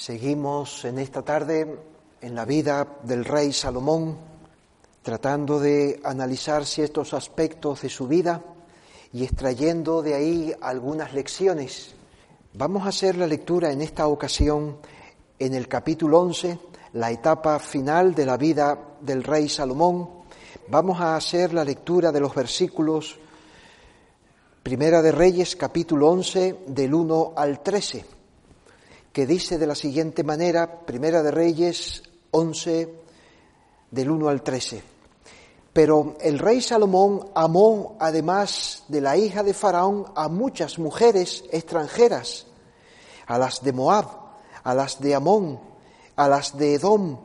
Seguimos en esta tarde en la vida del rey Salomón, tratando de analizar ciertos aspectos de su vida y extrayendo de ahí algunas lecciones. Vamos a hacer la lectura en esta ocasión en el capítulo 11, la etapa final de la vida del rey Salomón. Vamos a hacer la lectura de los versículos Primera de Reyes, capítulo 11, del 1 al 13, que dice de la siguiente manera, Primera de Reyes 11, del 1 al 13. Pero el rey Salomón amó, además de la hija de Faraón, a muchas mujeres extranjeras, a las de Moab, a las de Amón, a las de Edom,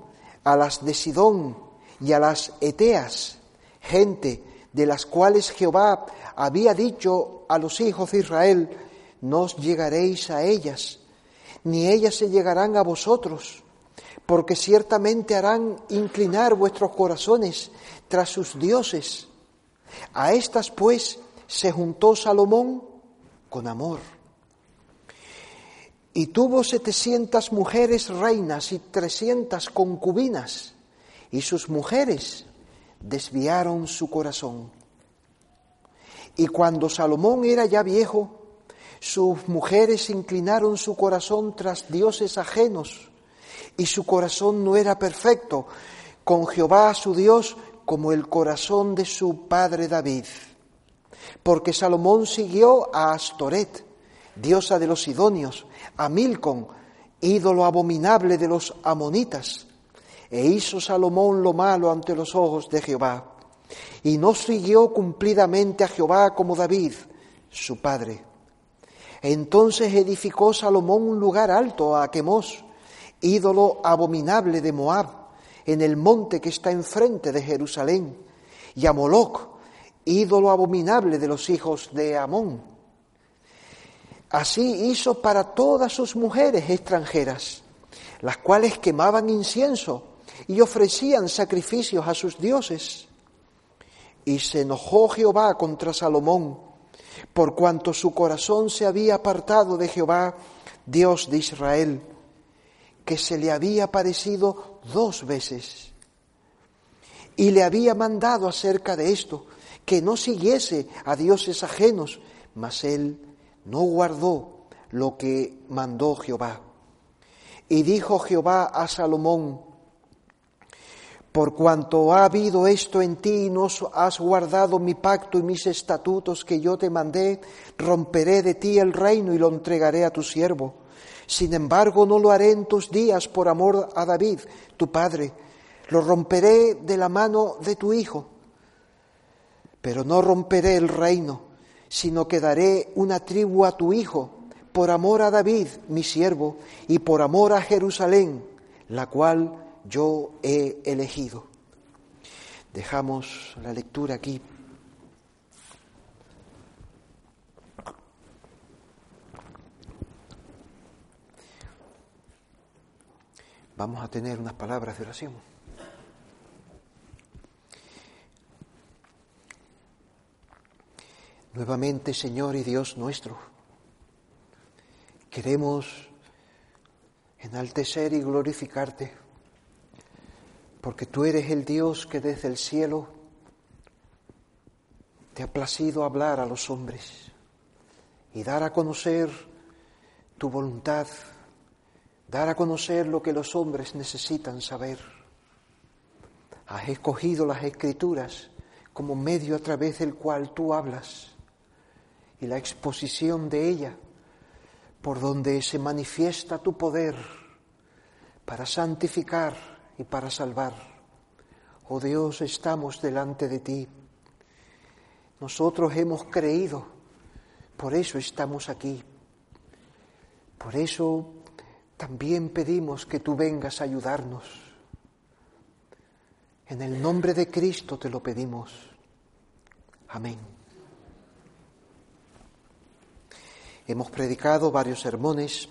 a las de Sidón y a las Eteas, gente de las cuales Jehová había dicho a los hijos de Israel, no llegaréis a ellas, ni ellas se llegarán a vosotros, porque ciertamente harán inclinar vuestros corazones tras sus dioses. A estas pues se juntó Salomón con amor. Y tuvo setecientas mujeres reinas y trescientas concubinas, y sus mujeres desviaron su corazón. Y cuando Salomón era ya viejo, sus mujeres inclinaron su corazón tras dioses ajenos, y su corazón no era perfecto con Jehová su Dios como el corazón de su padre David. Porque Salomón siguió a Astoret, diosa de los Sidonios, a Milcom, ídolo abominable de los amonitas, e hizo Salomón lo malo ante los ojos de Jehová y no siguió cumplidamente a Jehová como David, su padre. Entonces edificó Salomón un lugar alto a Quemos, ídolo abominable de Moab, en el monte que está enfrente de Jerusalén, y a Moloc, ídolo abominable de los hijos de Amón. Así hizo para todas sus mujeres extranjeras, las cuales quemaban incienso y ofrecían sacrificios a sus dioses. Y se enojó Jehová contra Salomón, por cuanto su corazón se había apartado de Jehová, Dios de Israel, que se le había parecido dos veces. Y le había mandado acerca de esto, que no siguiese a dioses ajenos, mas él no guardó lo que mandó Jehová. Y dijo Jehová a Salomón, por cuanto ha habido esto en ti y no has guardado mi pacto y mis estatutos que yo te mandé, romperé de ti el reino y lo entregaré a tu siervo. Sin embargo, no lo haré en tus días por amor a David, tu padre. Lo romperé de la mano de tu hijo. Pero no romperé el reino, sino que daré una tribu a tu hijo, por amor a David, mi siervo, y por amor a Jerusalén, la cual yo he elegido. Dejamos la lectura aquí. Vamos a tener unas palabras de oración. Nuevamente, Señor y Dios nuestro, queremos enaltecer y glorificarte porque tú eres el Dios que desde el cielo te ha placido hablar a los hombres y dar a conocer tu voluntad, dar a conocer lo que los hombres necesitan saber. Has escogido las escrituras como medio a través del cual tú hablas y la exposición de ella por donde se manifiesta tu poder para santificar y para salvar. Oh Dios, estamos delante de ti. Nosotros hemos creído, por eso estamos aquí. Por eso también pedimos que tú vengas a ayudarnos. En el nombre de Cristo te lo pedimos. Amén. Hemos predicado varios sermones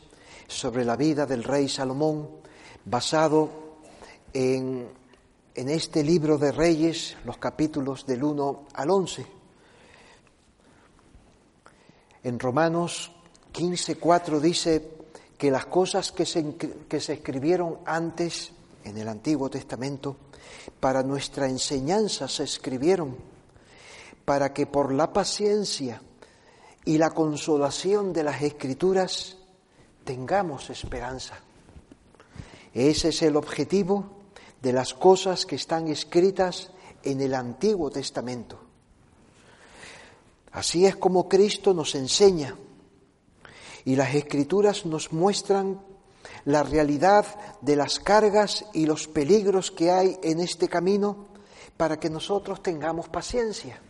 sobre la vida del rey Salomón basado en, este libro de Reyes, los capítulos del 1 al 11. En Romanos 15, 4 dice que las cosas que se, que se escribieron antes en el Antiguo Testamento, para nuestra enseñanza se escribieron, para que por la paciencia y la consolación de las Escrituras tengamos esperanza. Ese es el objetivo de las cosas que están escritas en el Antiguo Testamento. Así es como Cristo nos enseña y las escrituras nos muestran la realidad de las cargas y los peligros que hay en este camino para que nosotros tengamos paciencia.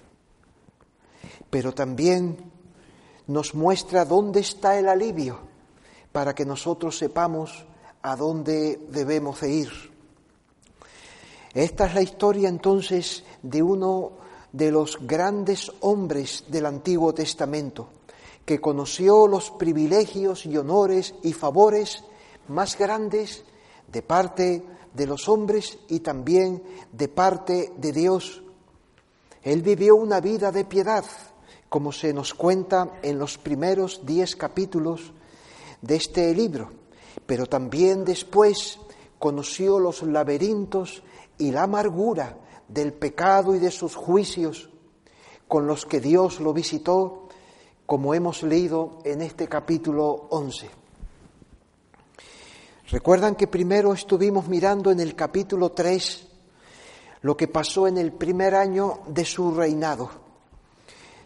Pero también nos muestra dónde está el alivio para que nosotros sepamos a dónde debemos de ir. Esta es la historia entonces de uno de los grandes hombres del Antiguo Testamento, que conoció los privilegios y honores y favores más grandes de parte de los hombres y también de parte de Dios. Él vivió una vida de piedad, como se nos cuenta en los primeros diez capítulos de este libro, pero también después conoció los laberintos y la amargura del pecado y de sus juicios con los que Dios lo visitó como hemos leído en este capítulo 11. Recuerdan que primero estuvimos mirando en el capítulo 3 lo que pasó en el primer año de su reinado.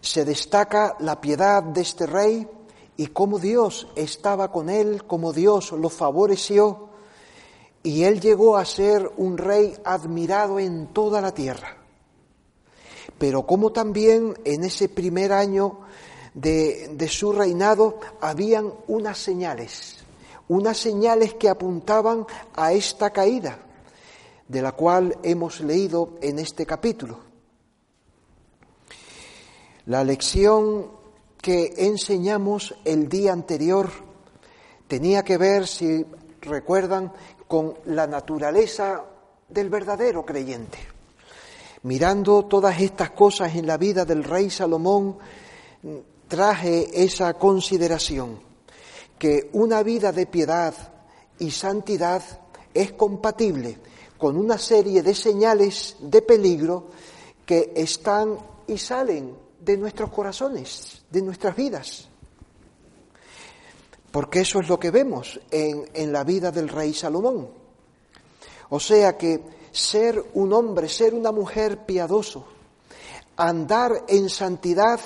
Se destaca la piedad de este rey y cómo Dios estaba con él, cómo Dios lo favoreció y él llegó a ser un rey admirado en toda la tierra. Pero como también en ese primer año de, su reinado habían unas señales, unas señales que apuntaban a esta caída, de la cual hemos leído en este capítulo. La lección que enseñamos el día anterior tenía que ver, si recuerdan, con la naturaleza del verdadero creyente. Mirando todas estas cosas en la vida del rey Salomón, traje esa consideración, que una vida de piedad y santidad es compatible con una serie de señales de peligro que están y salen de nuestros corazones, de nuestras vidas. Porque eso es lo que vemos en, en la vida del rey Salomón. O sea que ser un hombre, ser una mujer piadoso, andar en santidad,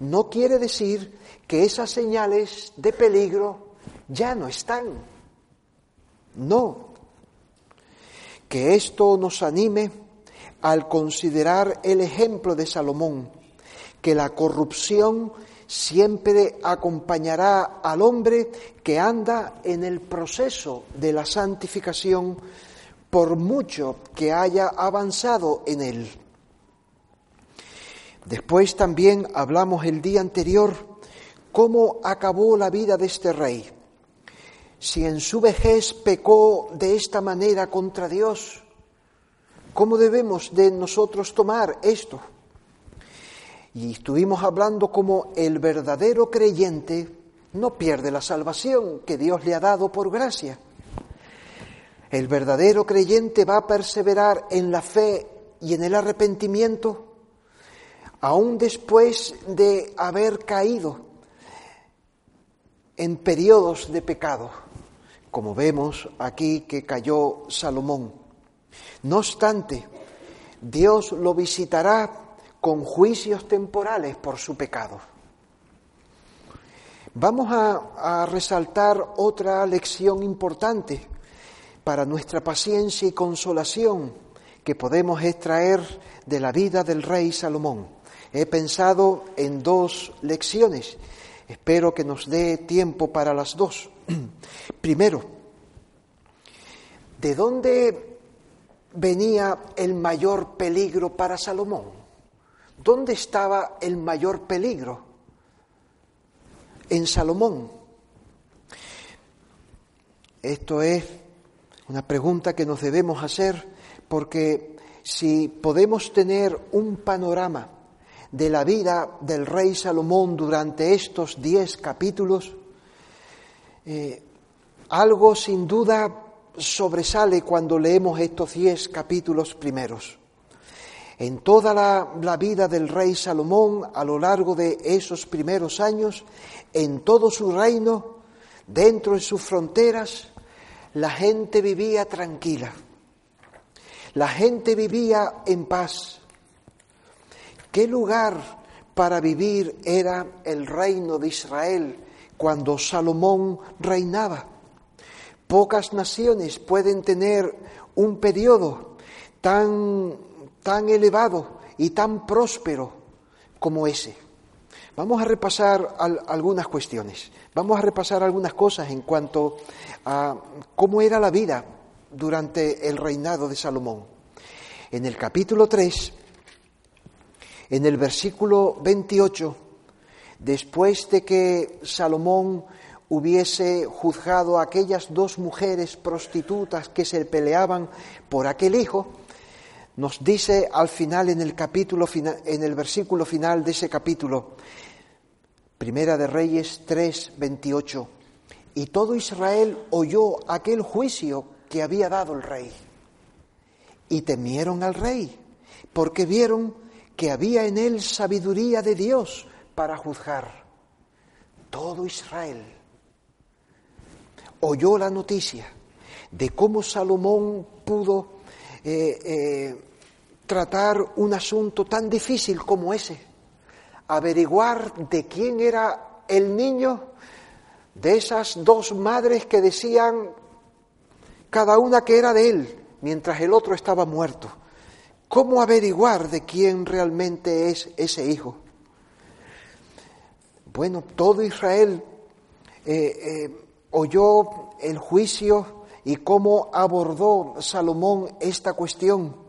no quiere decir que esas señales de peligro ya no están. No. Que esto nos anime al considerar el ejemplo de Salomón, que la corrupción siempre acompañará al hombre que anda en el proceso de la santificación por mucho que haya avanzado en él. Después también hablamos el día anterior cómo acabó la vida de este rey. Si en su vejez pecó de esta manera contra Dios, ¿cómo debemos de nosotros tomar esto? Y estuvimos hablando como el verdadero creyente no pierde la salvación que Dios le ha dado por gracia. El verdadero creyente va a perseverar en la fe y en el arrepentimiento aún después de haber caído en periodos de pecado, como vemos aquí que cayó Salomón. No obstante, Dios lo visitará con juicios temporales por su pecado. Vamos a, resaltar otra lección importante para nuestra paciencia y consolación que podemos extraer de la vida del rey Salomón. He pensado en dos lecciones. Espero que nos dé tiempo para las dos. Primero, ¿de dónde venía el mayor peligro para Salomón? ¿Dónde estaba el mayor peligro? En Salomón. Esto es una pregunta que nos debemos hacer porque si podemos tener un panorama de la vida del rey Salomón durante estos diez capítulos, eh, algo sin duda sobresale cuando leemos estos diez capítulos primeros. En toda la, vida del rey Salomón, a lo largo de esos primeros años, en todo su reino, dentro de sus fronteras, la gente vivía tranquila. La gente vivía en paz. ¿Qué lugar para vivir era el reino de Israel cuando Salomón reinaba? Pocas naciones pueden tener un periodo tan, tan elevado y tan próspero como ese. Vamos a repasar algunas cuestiones, vamos a repasar algunas cosas en cuanto a cómo era la vida durante el reinado de Salomón. En el capítulo 3, en el versículo 28, después de que Salomón hubiese juzgado a aquellas dos mujeres prostitutas que se peleaban por aquel hijo, nos dice al final en el capítulo en el versículo final de ese capítulo, Primera de Reyes 3, 28, y todo Israel oyó aquel juicio que había dado el rey. Y temieron al rey, porque vieron que había en él sabiduría de Dios para juzgar. Todo Israel oyó la noticia de cómo Salomón pudo eh, eh, tratar un asunto tan difícil como ese, averiguar de quién era el niño de esas dos madres que decían cada una que era de él, mientras el otro estaba muerto. ¿Cómo averiguar de quién realmente es ese hijo? Bueno, todo Israel eh, oyó el juicio y cómo abordó Salomón esta cuestión.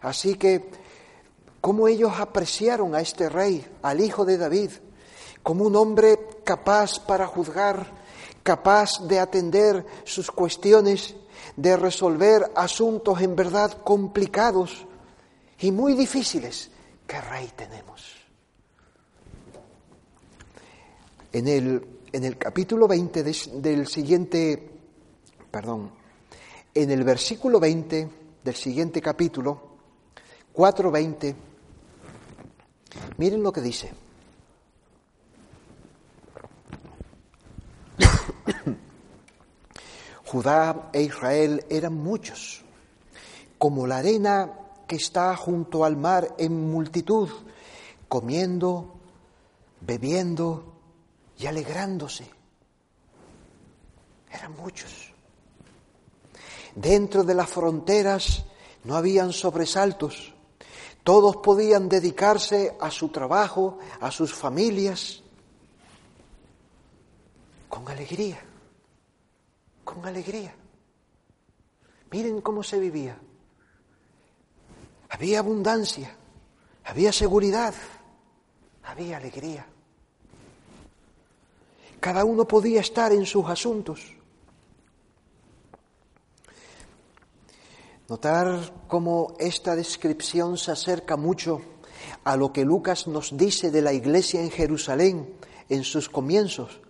Así que, cómo ellos apreciaron a este rey, al hijo de David, como un hombre capaz para juzgar, capaz de atender sus cuestiones, de resolver asuntos en verdad complicados y muy difíciles. ¿Qué rey tenemos? En el en el capítulo 20 del siguiente, perdón, en el versículo 20 del siguiente capítulo, 4.20, miren lo que dice. Judá e Israel eran muchos, como la arena que está junto al mar en multitud, comiendo, bebiendo y alegrándose. Eran muchos. Dentro de las fronteras no habían sobresaltos. Todos podían dedicarse a su trabajo, a sus familias, con alegría, con alegría. Miren cómo se vivía. Había abundancia, había seguridad, había alegría. Cada uno podía estar en sus asuntos. Notar cómo esta descripción se acerca mucho a lo que Lucas nos dice de la iglesia en Jerusalén en sus comienzos.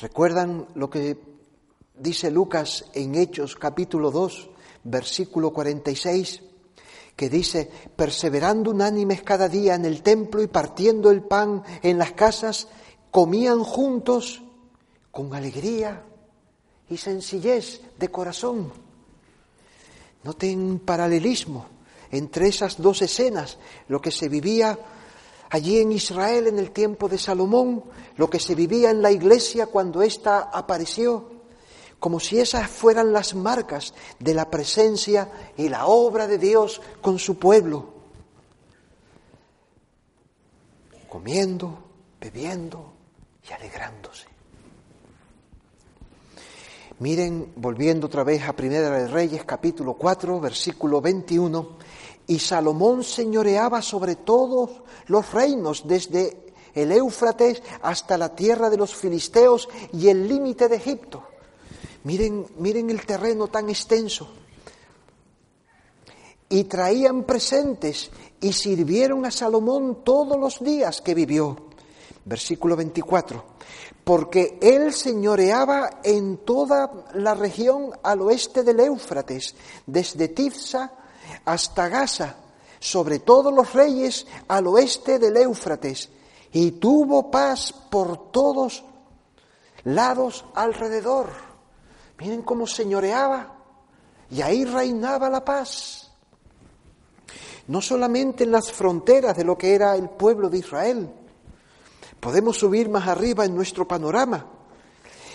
¿Recuerdan lo que dice Lucas en Hechos capítulo 2, versículo 46? que dice, perseverando unánimes cada día en el templo y partiendo el pan en las casas, comían juntos con alegría y sencillez de corazón. Noten un paralelismo entre esas dos escenas, lo que se vivía allí en Israel en el tiempo de Salomón, lo que se vivía en la iglesia cuando ésta apareció, como si esas fueran las marcas de la presencia y la obra de Dios con su pueblo. Comiendo, bebiendo, y alegrándose. Miren, volviendo otra vez a Primera de Reyes, capítulo 4, versículo 21, y Salomón señoreaba sobre todos los reinos, desde el Éufrates hasta la tierra de los filisteos y el límite de Egipto. Miren, miren el terreno tan extenso. Y traían presentes y sirvieron a Salomón todos los días que vivió Versículo 24. Porque él señoreaba en toda la región al oeste del Éufrates, desde Tifsa hasta Gaza, sobre todos los reyes al oeste del Éufrates, y tuvo paz por todos lados alrededor. Miren cómo señoreaba, y ahí reinaba la paz. No solamente en las fronteras de lo que era el pueblo de Israel, podemos subir más arriba en nuestro panorama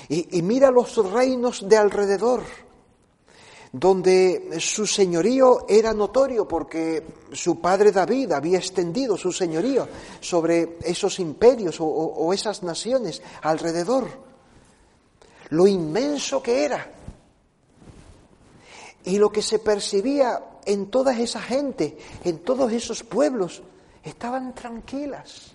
y, mira los reinos de alrededor donde su señorío era notorio porque su padre David había extendido su señorío sobre esos imperios o, esas naciones alrededor. Lo inmenso que era y lo que se percibía en toda esa gente, en todos esos pueblos, estaban tranquilas.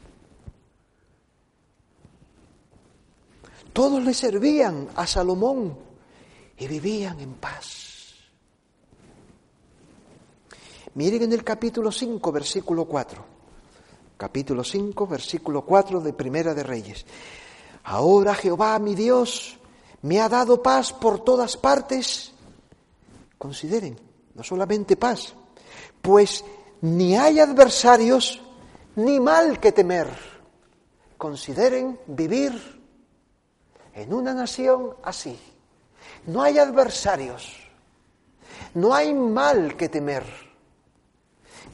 Todos le servían a Salomón y vivían en paz. Miren en el capítulo 5, versículo 4. Capítulo 5, versículo 4 de Primera de Reyes. Ahora Jehová, mi Dios, me ha dado paz por todas partes. Consideren, no solamente paz, pues ni hay adversarios ni mal que temer. Consideren vivir en una nación así. No hay adversarios, no hay mal que temer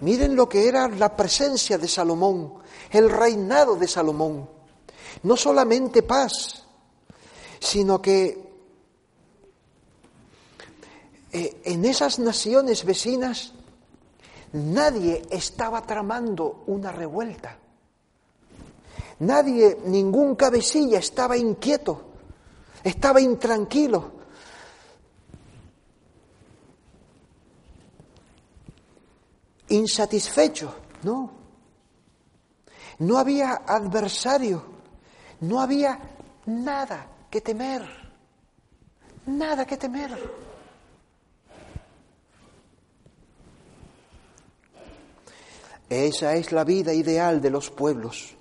Miren lo que era la presencia de Salomón, el reinado de Salomón. No solamente paz, sino que eh, en esas naciones vecinas nadie estaba tramando una revuelta. Nadie, ningún cabecilla estaba inquieto, estaba intranquilo, insatisfecho, no. No había adversario, no había nada que temer, nada que temer. Esa es la vida ideal de los pueblos.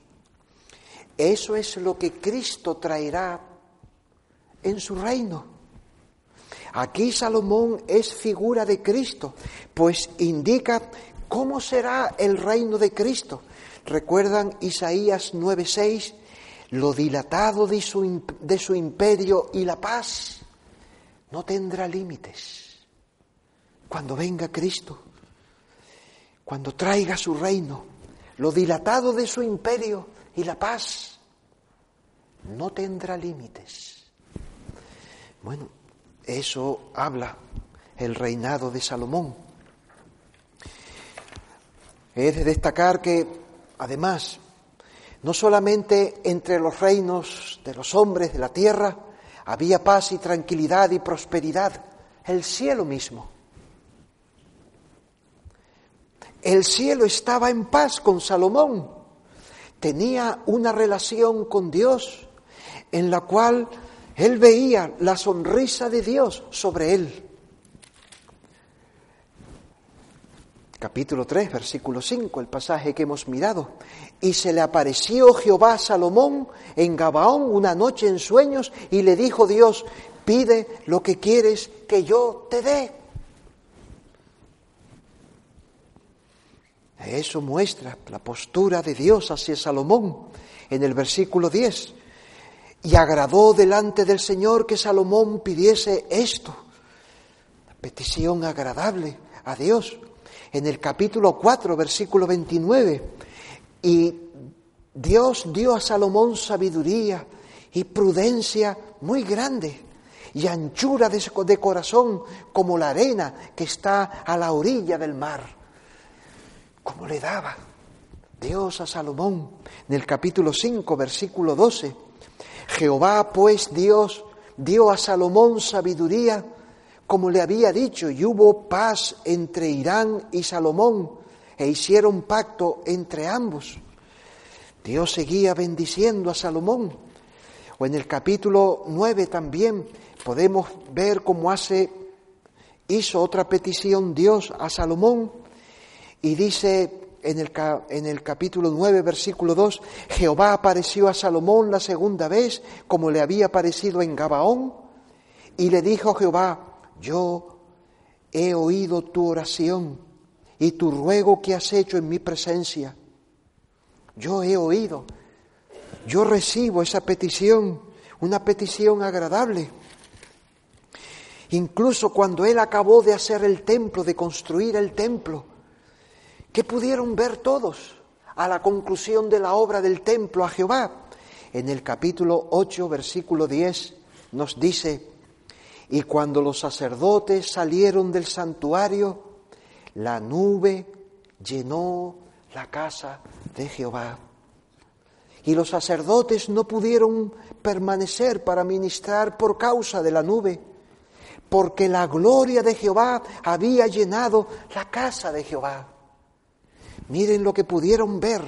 Eso es lo que Cristo traerá en su reino. Aquí Salomón es figura de Cristo, pues indica ¿Cómo será el reino de Cristo? ¿Recuerdan Isaías 9:6? Lo dilatado de su, de su imperio y la paz no tendrá límites. Cuando venga Cristo, cuando traiga su reino, lo dilatado de su imperio y la paz no tendrá límites. Bueno, eso habla el reinado de Salomón. Es de destacar que, además, no solamente entre los reinos de los hombres de la tierra había paz y tranquilidad y prosperidad, el cielo mismo. El cielo estaba en paz con Salomón, tenía una relación con Dios en la cual él veía la sonrisa de Dios sobre él. capítulo 3, versículo 5, el pasaje que hemos mirado. Y se le apareció Jehová a Salomón en Gabaón una noche en sueños y le dijo Dios, pide lo que quieres que yo te dé. Eso muestra la postura de Dios hacia Salomón en el versículo 10. Y agradó delante del Señor que Salomón pidiese esto, petición agradable a Dios en el capítulo 4, versículo 29. Y Dios dio a Salomón sabiduría y prudencia muy grande y anchura de, corazón como la arena que está a la orilla del mar. Como le daba Dios a Salomón en el capítulo 5, versículo 12. Jehová pues Dios dio a Salomón sabiduría como le había dicho, y hubo paz entre Irán y Salomón, e hicieron pacto entre ambos. Dios seguía bendiciendo a Salomón. O en el capítulo 9 también podemos ver cómo hace, hizo otra petición Dios a Salomón y dice en el, en el, capítulo 9, versículo 2, Jehová apareció a Salomón la segunda vez, como le había aparecido en Gabaón, y le dijo Jehová, yo he oído tu oración y tu ruego que has hecho en mi presencia. Yo he oído, yo recibo esa petición, una petición agradable. Incluso cuando él acabó de hacer el templo, de construir el templo, ¿qué pudieron ver todos a la conclusión de la obra del templo a Jehová? En el capítulo 8, versículo 10, nos dice, y cuando los sacerdotes salieron del santuario, la nube llenó la casa de Jehová. Y los sacerdotes no pudieron permanecer para ministrar por causa de la nube, porque la gloria de Jehová había llenado la casa de Jehová. Miren lo que pudieron ver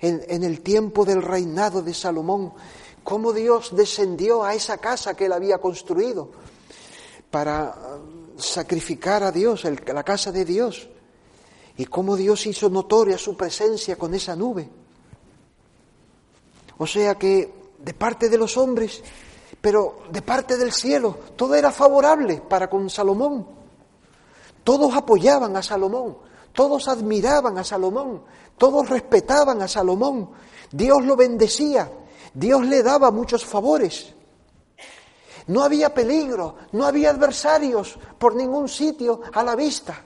en, el tiempo del reinado de Salomón, cómo Dios descendió a esa casa que él había construido para um, sacrificar a Dios, la casa de Dios, y cómo Dios hizo notoria su presencia con esa nube. O sea que de parte de los hombres, pero de parte del cielo, todo era favorable para con Salomón. Todos apoyaban a Salomón, todos admiraban a Salomón, todos respetaban a Salomón. Dios lo bendecía, Dios le daba muchos favores. No había peligro, no había adversarios por ningún sitio a la vista.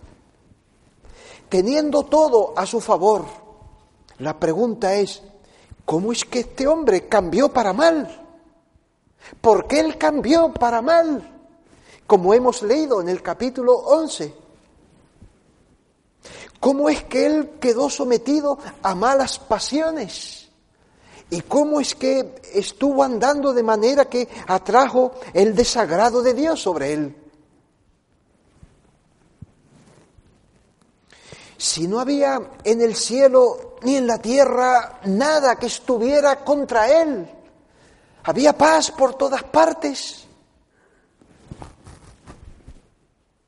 Teniendo todo a su favor, la pregunta es, ¿cómo es que este hombre cambió para mal? ¿Por qué él cambió para mal? Como hemos leído en el capítulo 11. ¿Cómo es que él quedó sometido a malas pasiones? ¿Y cómo es que estuvo andando de manera que atrajo el desagrado de Dios sobre él? Si no había en el cielo ni en la tierra nada que estuviera contra él, había paz por todas partes.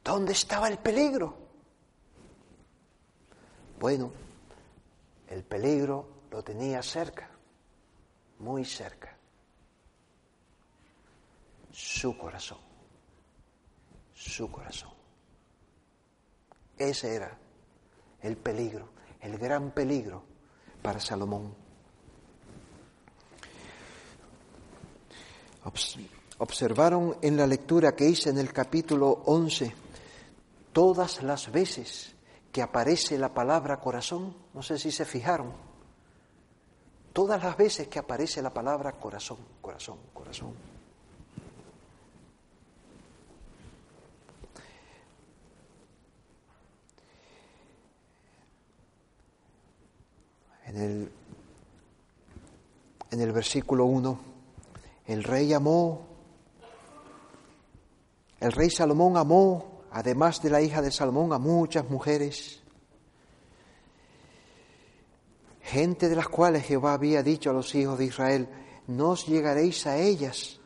¿Dónde estaba el peligro? Bueno, el peligro lo tenía cerca muy cerca. Su corazón. Su corazón. Ese era el peligro, el gran peligro para Salomón. Observaron en la lectura que hice en el capítulo 11 todas las veces que aparece la palabra corazón, no sé si se fijaron, Todas las veces que aparece la palabra corazón, corazón, corazón. En el, en el versículo 1, el rey amó, el rey Salomón amó, además de la hija de Salomón, a muchas mujeres gente de las cuales Jehová había dicho a los hijos de Israel, no os llegaréis a ellas,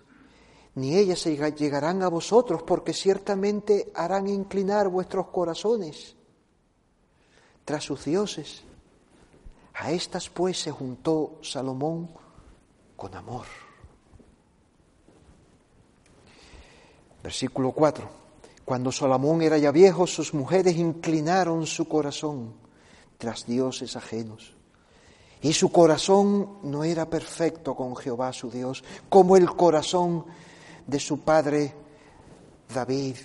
ni ellas llegarán a vosotros, porque ciertamente harán inclinar vuestros corazones tras sus dioses. A estas pues se juntó Salomón con amor. Versículo 4. Cuando Salomón era ya viejo, sus mujeres inclinaron su corazón tras dioses ajenos. Y su corazón no era perfecto con Jehová su Dios, como el corazón de su padre David.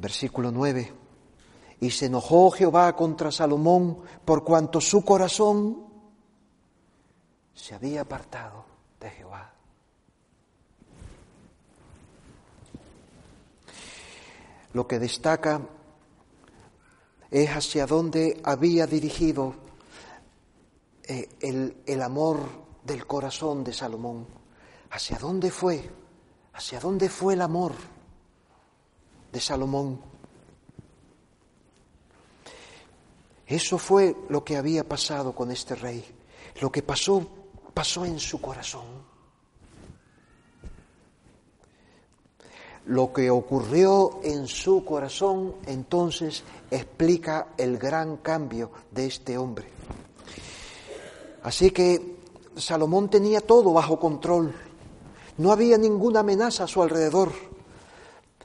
Versículo 9. Y se enojó Jehová contra Salomón por cuanto su corazón se había apartado de Jehová. Lo que destaca es hacia dónde había dirigido eh, el, el amor del corazón de Salomón. ¿Hacia dónde fue? ¿Hacia dónde fue el amor de Salomón? Eso fue lo que había pasado con este rey. Lo que pasó, pasó en su corazón. Lo que ocurrió en su corazón entonces explica el gran cambio de este hombre. Así que Salomón tenía todo bajo control. No había ninguna amenaza a su alrededor,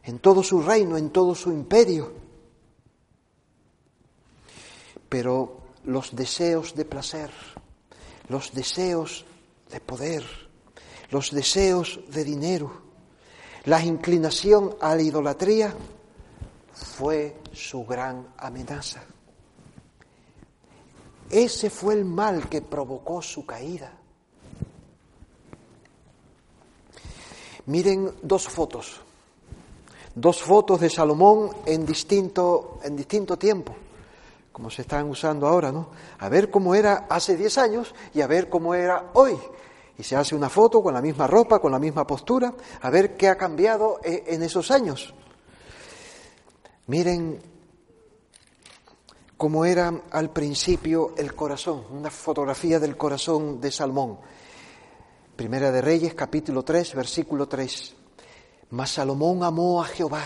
en todo su reino, en todo su imperio. Pero los deseos de placer, los deseos de poder, los deseos de dinero, la inclinación a la idolatría fue su gran amenaza. Ese fue el mal que provocó su caída. Miren dos fotos, dos fotos de Salomón en distinto, en distinto tiempo, como se están usando ahora, ¿no? A ver cómo era hace 10 años y a ver cómo era hoy y se hace una foto con la misma ropa, con la misma postura, a ver qué ha cambiado e, en esos años. Miren cómo era al principio el corazón, una fotografía del corazón de Salmón. Primera de Reyes, capítulo 3, versículo 3. Mas Salomón amó a Jehová,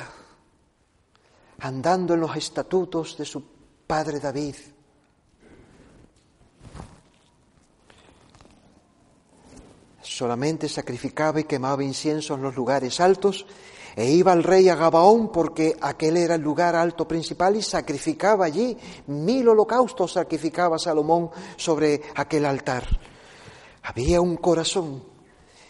andando en los estatutos de su padre David solamente sacrificaba y quemaba incienso en los lugares altos, e iba el rey a Gabaón porque aquel era el lugar alto principal y sacrificaba allí mil holocaustos, sacrificaba Salomón sobre aquel altar. Había un corazón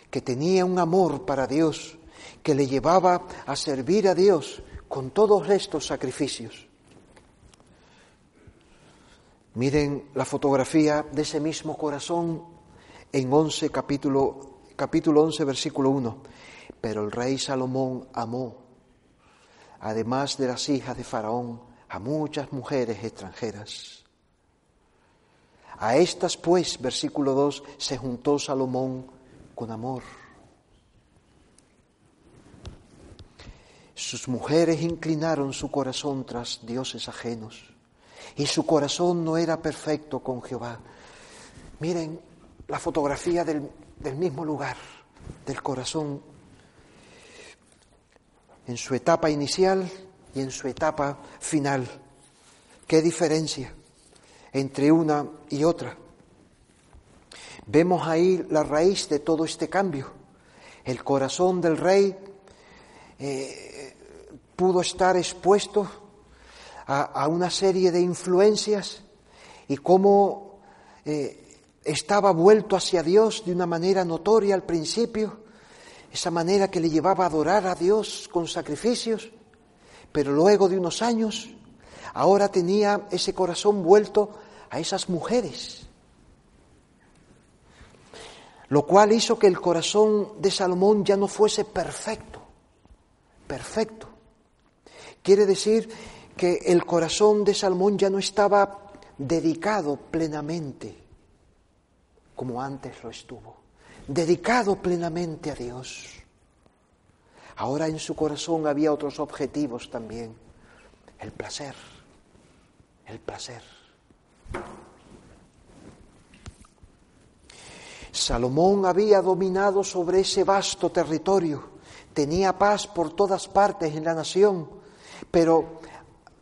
que tenía un amor para Dios, que le llevaba a servir a Dios con todos estos sacrificios. Miren la fotografía de ese mismo corazón en 11 capítulo, capítulo 11 versículo 1. Pero el rey Salomón amó, además de las hijas de Faraón, a muchas mujeres extranjeras. A estas pues, versículo 2, se juntó Salomón con amor. Sus mujeres inclinaron su corazón tras dioses ajenos y su corazón no era perfecto con Jehová. Miren, la fotografía del, mismo lugar, del corazón, en su etapa inicial y en su etapa final. ¿Qué diferencia entre una y otra? Vemos ahí la raíz de todo este cambio. El corazón del rey eh, pudo estar expuesto a, a, una serie de influencias y cómo eh, estaba vuelto hacia Dios de una manera notoria al principio, esa manera que le llevaba a adorar a Dios con sacrificios, pero luego de unos años, ahora tenía ese corazón vuelto a esas mujeres, lo cual hizo que el corazón de Salomón ya no fuese perfecto, perfecto. Quiere decir que el corazón de Salomón ya no estaba dedicado plenamente como antes lo estuvo, dedicado plenamente a Dios. Ahora en su corazón había otros objetivos también, el placer, el placer. Salomón había dominado sobre ese vasto territorio, tenía paz por todas partes en la nación, pero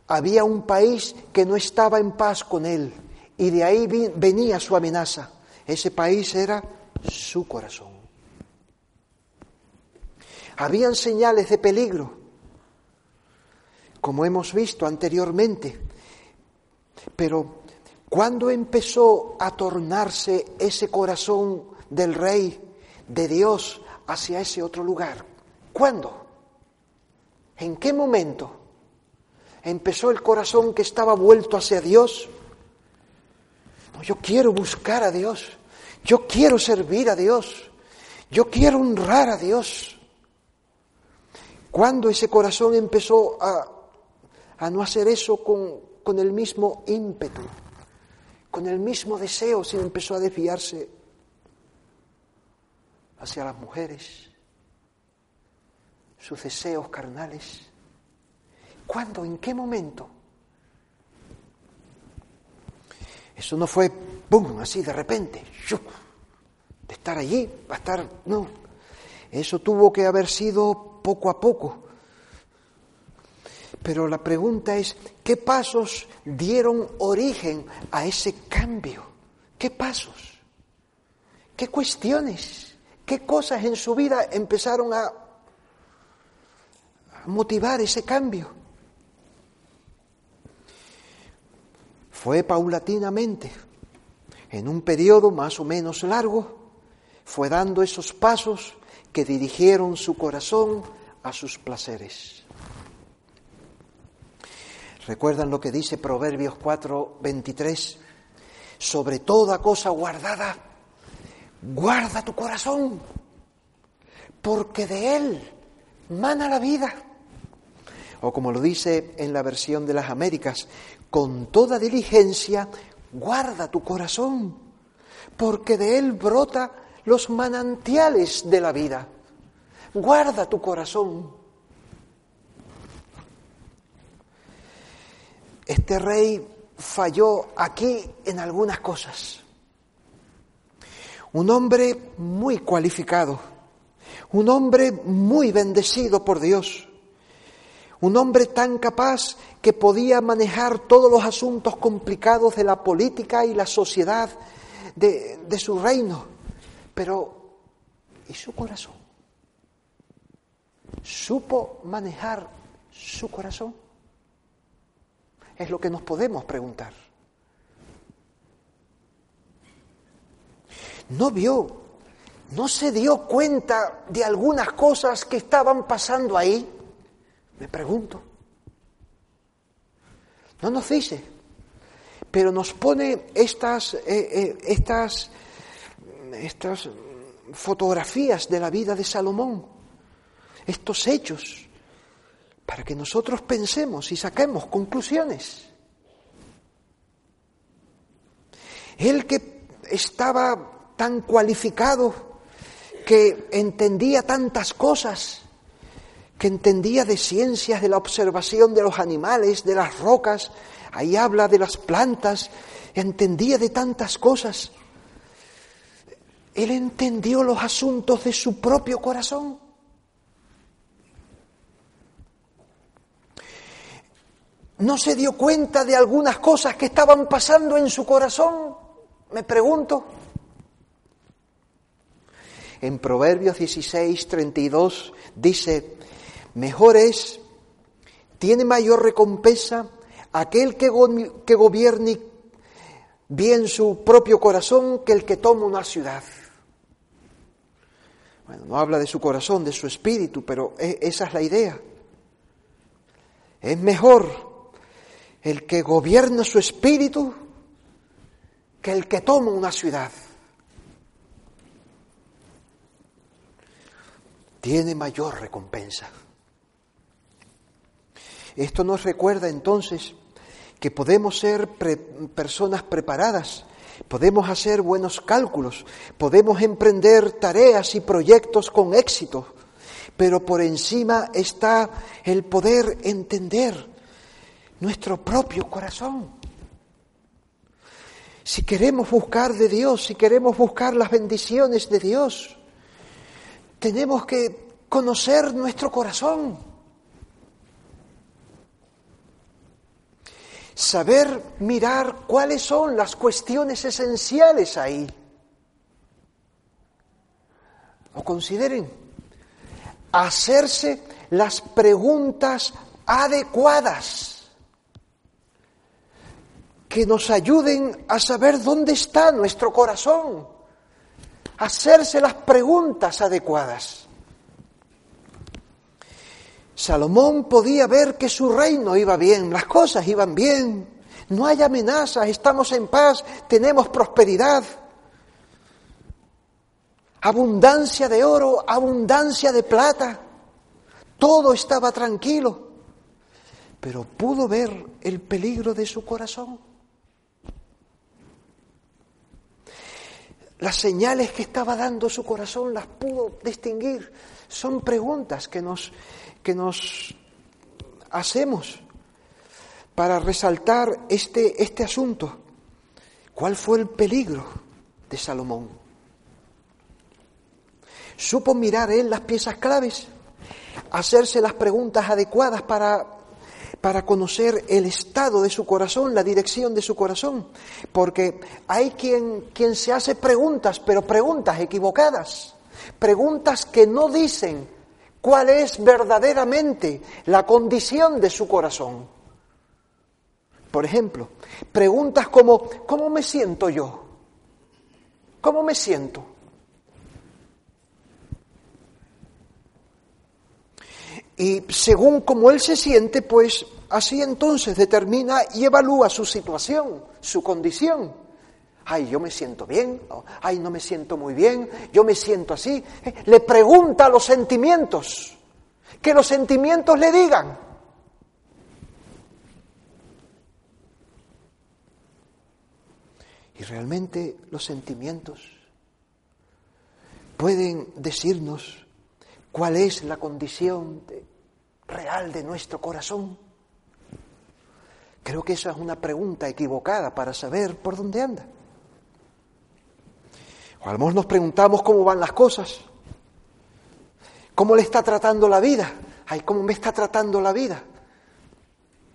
había un país que no estaba en paz con él y de ahí venía su amenaza. Ese país era su corazón. Habían señales de peligro, como hemos visto anteriormente, pero ¿cuándo empezó a tornarse ese corazón del rey, de Dios, hacia ese otro lugar? ¿Cuándo? ¿En qué momento empezó el corazón que estaba vuelto hacia Dios? Yo quiero buscar a Dios, yo quiero servir a Dios, yo quiero honrar a Dios. Cuando ese corazón empezó a, a no hacer eso con, con el mismo ímpetu, con el mismo deseo, sino empezó a desviarse hacia las mujeres, sus deseos carnales. ¿Cuándo? ¿En qué momento? Eso no fue, ¡pum!, así de repente, de estar allí, a estar, no. Eso tuvo que haber sido poco a poco, Pero la pregunta es, ¿qué pasos dieron origen a ese cambio? ¿Qué pasos? ¿Qué cuestiones? ¿Qué cosas en su vida empezaron a motivar ese cambio? Fue paulatinamente, en un periodo más o menos largo, fue dando esos pasos que dirigieron su corazón a sus placeres. ¿Recuerdan lo que dice Proverbios 4, 23? Sobre toda cosa guardada, guarda tu corazón, porque de él mana la vida. O como lo dice en la versión de las Américas, con toda diligencia guarda tu corazón, porque de él brota los manantiales de la vida. Guarda tu corazón. Este rey falló aquí en algunas cosas. Un hombre muy cualificado, un hombre muy bendecido por Dios, un hombre tan capaz que podía manejar todos los asuntos complicados de la política y la sociedad de, su reino. Pero, ¿y su corazón? ¿Supo manejar su corazón? Es lo que nos podemos preguntar. ¿No vio, no se dio cuenta de algunas cosas que estaban pasando ahí? Me pregunto. No nos dice, pero nos pone estas, eh, eh, estas, estas fotografías de la vida de Salomón, estos hechos para que nosotros pensemos y saquemos conclusiones. Él que estaba tan cualificado, que entendía tantas cosas, que entendía de ciencias, de la observación de los animales, de las rocas, ahí habla de las plantas, entendía de tantas cosas. Él entendió los asuntos de su propio corazón. no se dio cuenta de algunas cosas que estaban pasando en su corazón, me pregunto. En Proverbios 16, 32 dice, mejor es, tiene mayor recompensa aquel que, que gobierne bien su propio corazón que el que toma una ciudad. Bueno, no habla de su corazón, de su espíritu, pero e, esa es la idea. Es mejor el que gobierna su espíritu que el que toma una ciudad. Tiene mayor recompensa. Esto nos recuerda entonces que podemos ser personas preparadas, podemos hacer buenos cálculos, podemos emprender tareas y proyectos con éxito, pero por encima está el poder entender nuestro propio corazón. Si queremos buscar de Dios, si queremos buscar las bendiciones de Dios, tenemos que conocer nuestro corazón. Saber mirar cuáles son las cuestiones esenciales ahí. O consideren, hacerse las preguntas adecuadas que nos ayuden a saber dónde está nuestro corazón, hacerse las preguntas adecuadas. Salomón podía ver que su reino iba bien, las cosas iban bien, no hay amenazas, estamos en paz, tenemos prosperidad, abundancia de oro, abundancia de plata, todo estaba tranquilo, pero pudo ver el peligro de su corazón. Las señales que estaba dando su corazón las pudo distinguir. Son preguntas que nos, que nos hacemos para resaltar este, este asunto. ¿Cuál fue el peligro de Salomón? ¿Supo mirar él las piezas claves? ¿Hacerse las preguntas adecuadas para, para conocer el estado de su corazón, la dirección de su corazón. Porque hay quien, quien se hace preguntas, pero preguntas equivocadas, preguntas que no dicen cuál es verdaderamente la condición de su corazón. Por ejemplo, preguntas como, ¿cómo me siento yo? ¿Cómo me siento? Y según cómo él se siente, pues así entonces determina y evalúa su situación, su condición. Ay, yo me siento bien, ay, no me siento muy bien, yo me siento así. Eh, le pregunta a los sentimientos, que los sentimientos le digan. Y realmente los sentimientos pueden decirnos cuál es la condición real de nuestro corazón. Creo que esa es una pregunta equivocada para saber por dónde anda. A nos preguntamos cómo van las cosas, cómo le está tratando la vida. Ay, ¿cómo me está tratando la vida?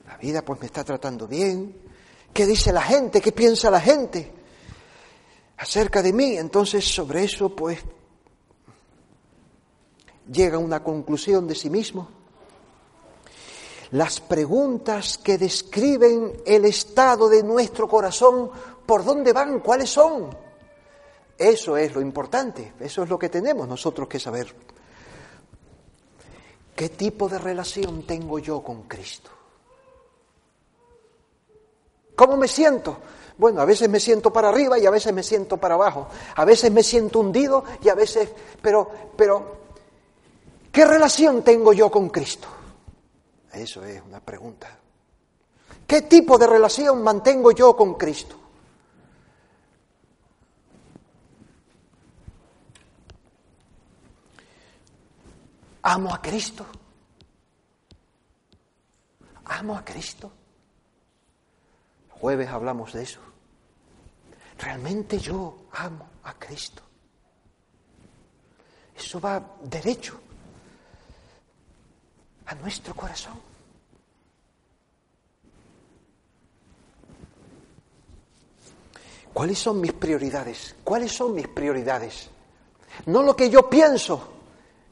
La vida pues me está tratando bien, ¿Qué dice la gente? ¿Qué piensa la gente acerca de mí? Entonces sobre eso pues llega a una conclusión de sí mismo. Las preguntas que describen el estado de nuestro corazón, ¿por dónde van? ¿Cuáles son? Eso es lo importante, eso es lo que tenemos nosotros que saber. ¿Qué tipo de relación tengo yo con Cristo? ¿Cómo me siento? Bueno, a veces me siento para arriba y a veces me siento para abajo. A veces me siento hundido y a veces... Pero, pero, ¿qué relación tengo yo con Cristo? Eso es una pregunta. ¿Qué tipo de relación mantengo yo con Cristo? ¿Amo a Cristo? ¿Amo a Cristo? jueves hablamos de eso. Realmente yo amo a Cristo. Eso va derecho a nuestro corazón. ¿Cuáles son mis prioridades? ¿Cuáles son mis prioridades? No lo que yo pienso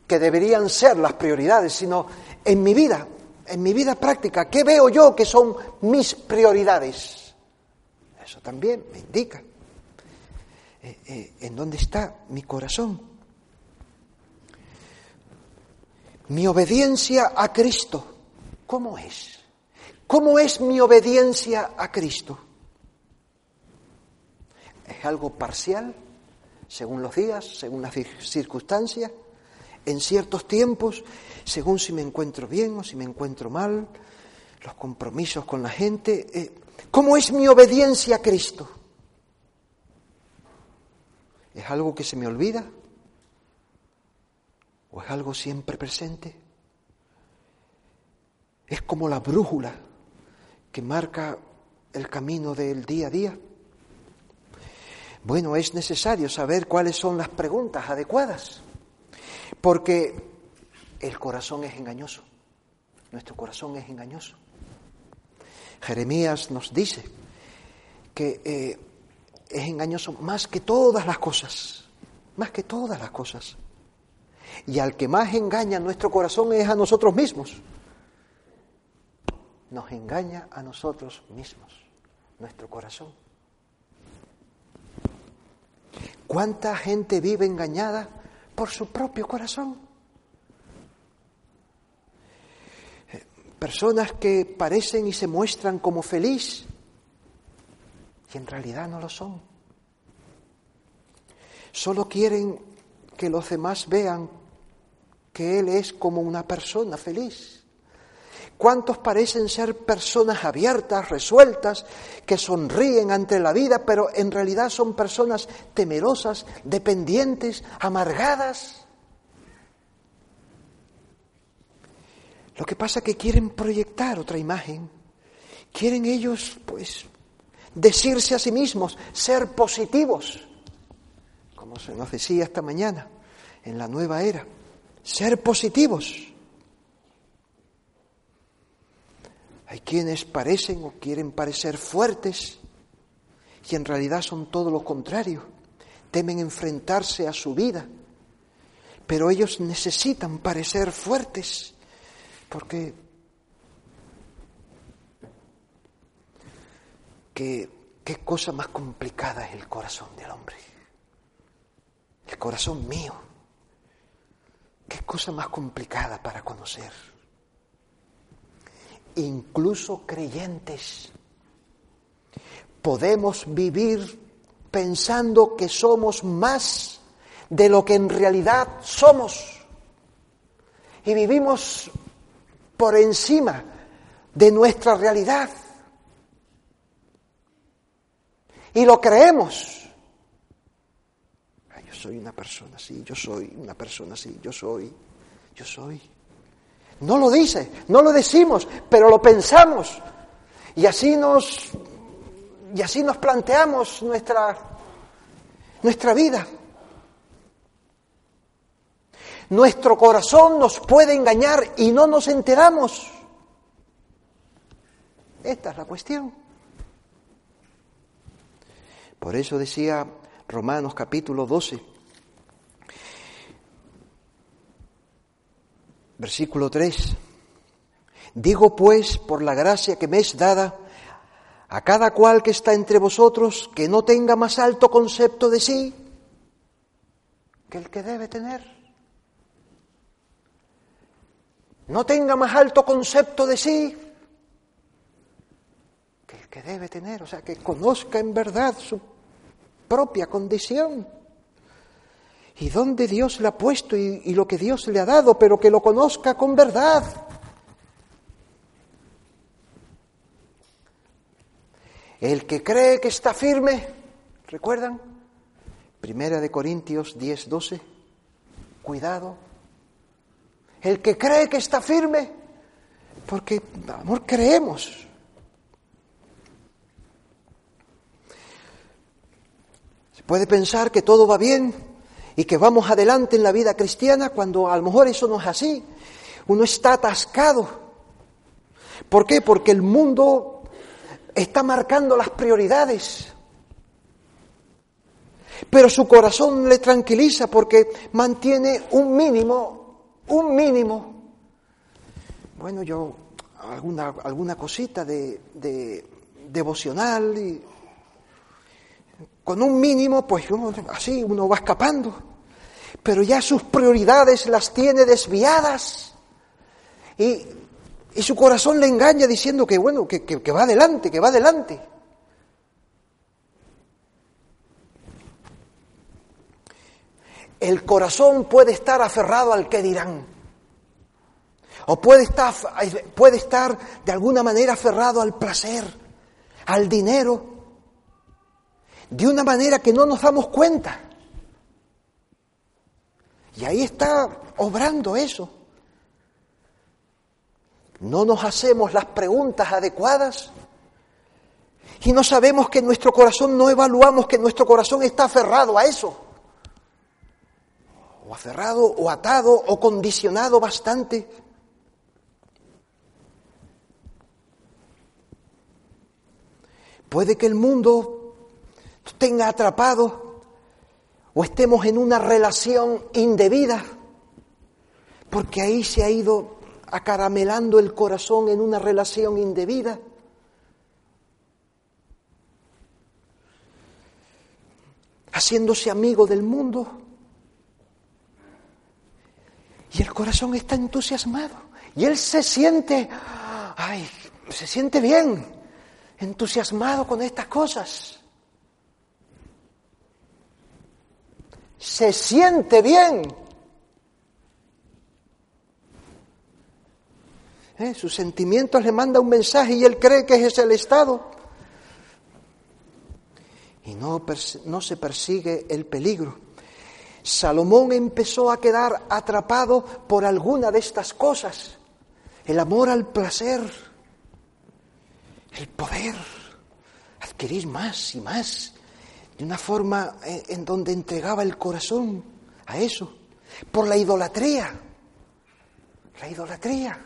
que deberían ser las prioridades, sino en mi vida, en mi vida práctica, ¿qué veo yo que son mis prioridades? Eso también me indica eh, eh, en dónde está mi corazón. Mi obediencia a Cristo, ¿cómo es? ¿Cómo es mi obediencia a Cristo? ¿Es algo parcial, según los días, según las circunstancias, en ciertos tiempos, según si me encuentro bien o si me encuentro mal, los compromisos con la gente? Eh, ¿Cómo es mi obediencia a Cristo? ¿Es algo que se me olvida? ¿O es algo siempre presente? Es como la brújula que marca el camino del día a día. Bueno, es necesario saber cuáles son las preguntas adecuadas, porque el corazón es engañoso, nuestro corazón es engañoso. Jeremías nos dice que eh, es engañoso más que todas las cosas, más que todas las cosas. Y al que más engaña nuestro corazón es a nosotros mismos. Nos engaña a nosotros mismos, nuestro corazón. ¿Cuánta gente vive engañada por su propio corazón? Personas que parecen y se muestran como feliz y en realidad no lo son. Solo quieren que los demás vean que Él es como una persona feliz. ¿Cuántos parecen ser personas abiertas, resueltas, que sonríen ante la vida, pero en realidad son personas temerosas, dependientes, amargadas? Lo que pasa es que quieren proyectar otra imagen. Quieren ellos, pues, decirse a sí mismos, ser positivos, como se nos decía esta mañana, en la nueva era, ser positivos. Quienes parecen o quieren parecer fuertes y en realidad son todo lo contrario. Temen enfrentarse a su vida, pero ellos necesitan parecer fuertes porque qué cosa más complicada es el corazón del hombre. El corazón mío. Qué cosa más complicada para conocer. Incluso creyentes podemos vivir pensando que somos más de lo que en realidad somos. Y vivimos por encima de nuestra realidad. Y lo creemos. yo soy una persona así, yo soy una persona así, yo soy, yo soy. No lo dice, no lo decimos, pero lo pensamos. Y así nos, y así nos planteamos nuestra, nuestra vida. Nuestro corazón nos puede engañar y no nos enteramos. Esta es la cuestión. Por eso decía Romanos capítulo 12, versículo 3, digo pues por la gracia que me es dada, a cada cual que está entre vosotros, que no tenga más alto concepto de sí que el que debe tener. No tenga más alto concepto de sí que el que debe tener, o sea, que conozca en verdad su propia condición y dónde Dios le ha puesto y, y lo que Dios le ha dado, pero que lo conozca con verdad. El que cree que está firme, ¿recuerdan? Primera de Corintios 10, 12. Cuidado. El que cree que está firme, porque, amor, creemos. Se puede pensar que todo va bien y que vamos adelante en la vida cristiana cuando a lo mejor eso no es así. Uno está atascado. ¿Por qué? Porque el mundo está marcando las prioridades. Pero su corazón le tranquiliza porque mantiene un mínimo, un mínimo. Bueno, yo alguna, alguna cosita de, de devocional y con un mínimo, pues así uno va escapando. Pero ya sus prioridades las tiene desviadas. Y y su corazón le engaña diciendo que, bueno, que, va adelante, que va adelante. El corazón puede estar aferrado al que dirán. O puede estar, puede estar de alguna manera aferrado al placer, al dinero, de una manera que no nos damos cuenta. Y ahí está obrando eso. No nos hacemos las preguntas adecuadas. Y no sabemos que nuestro corazón, no evaluamos que nuestro corazón está aferrado a eso, o aferrado, o atado, o condicionado bastante. Puede que el mundo tenga atrapado o estemos en una relación indebida, porque ahí se ha ido acaramelando el corazón en una relación indebida. haciéndose amigo del mundo. Y el corazón está entusiasmado. Y él se siente, ay, se siente bien, entusiasmado con estas cosas. Se siente bien. ¿Eh? Sus sentimientos le mandan un mensaje y él cree que es el Estado. Y no, no se persigue el peligro. Salomón empezó a quedar atrapado por alguna de estas cosas. El amor al placer, el poder, adquirir más y más, de una forma eh, en donde entregaba el corazón a eso, por la idolatría, la idolatría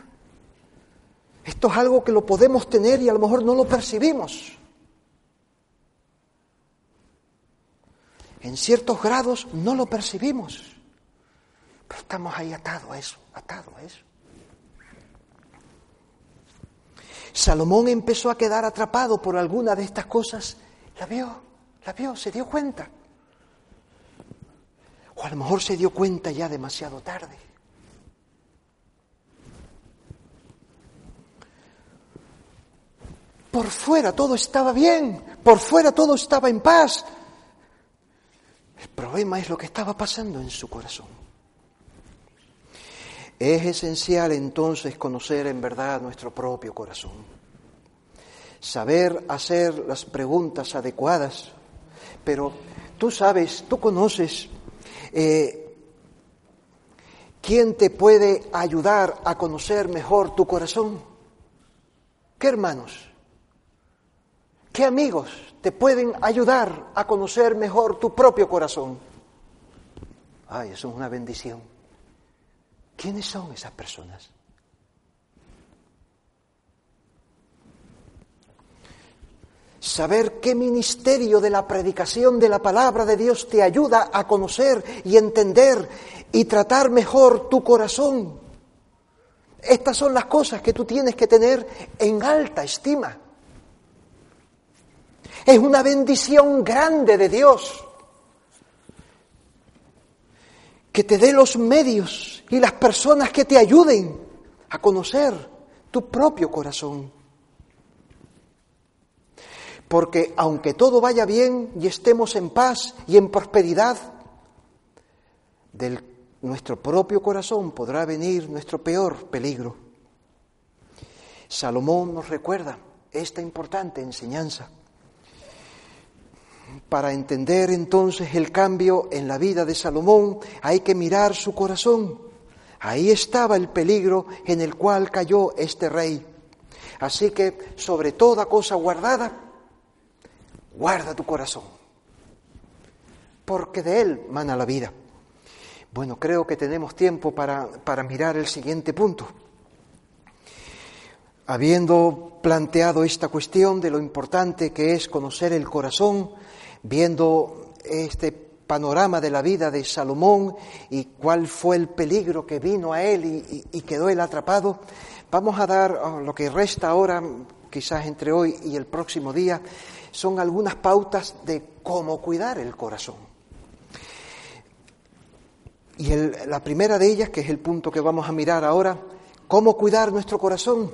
Esto es algo que lo podemos tener y a lo mejor no lo percibimos. En ciertos grados no lo percibimos, pero estamos ahí atados a eso, atados a eso. Salomón empezó a quedar atrapado por alguna de estas cosas, la vio, la vio, se dio cuenta. O a lo mejor se dio cuenta ya demasiado tarde. Por fuera todo estaba bien, por fuera todo estaba en paz. El problema es lo que estaba pasando en su corazón. Es esencial entonces conocer en verdad nuestro propio corazón, saber hacer las preguntas adecuadas, pero tú sabes, tú conoces eh, quién te puede ayudar a conocer mejor tu corazón. ¿Qué hermanos? ¿Qué amigos te pueden ayudar a conocer mejor tu propio corazón? Ay, eso es una bendición. ¿Quiénes son esas personas? Saber qué ministerio de la predicación de la palabra de Dios te ayuda a conocer y entender y tratar mejor tu corazón. Estas son las cosas que tú tienes que tener en alta estima. Es una bendición grande de Dios que te dé los medios y las personas que te ayuden a conocer tu propio corazón. Porque aunque todo vaya bien y estemos en paz y en prosperidad, de nuestro propio corazón podrá venir nuestro peor peligro. Salomón nos recuerda esta importante enseñanza. Para entender entonces el cambio en la vida de Salomón hay que mirar su corazón. Ahí estaba el peligro en el cual cayó este rey. Así que sobre toda cosa guardada, guarda tu corazón, porque de él mana la vida. Bueno, creo que tenemos tiempo para, para mirar el siguiente punto. Habiendo planteado esta cuestión de lo importante que es conocer el corazón, viendo este panorama de la vida de Salomón y cuál fue el peligro que vino a él y, quedó él atrapado, vamos a dar oh, lo que resta ahora, quizás entre hoy y el próximo día, son algunas pautas de cómo cuidar el corazón. Y la primera de ellas, que es el punto que vamos a mirar ahora, cómo cuidar nuestro corazón,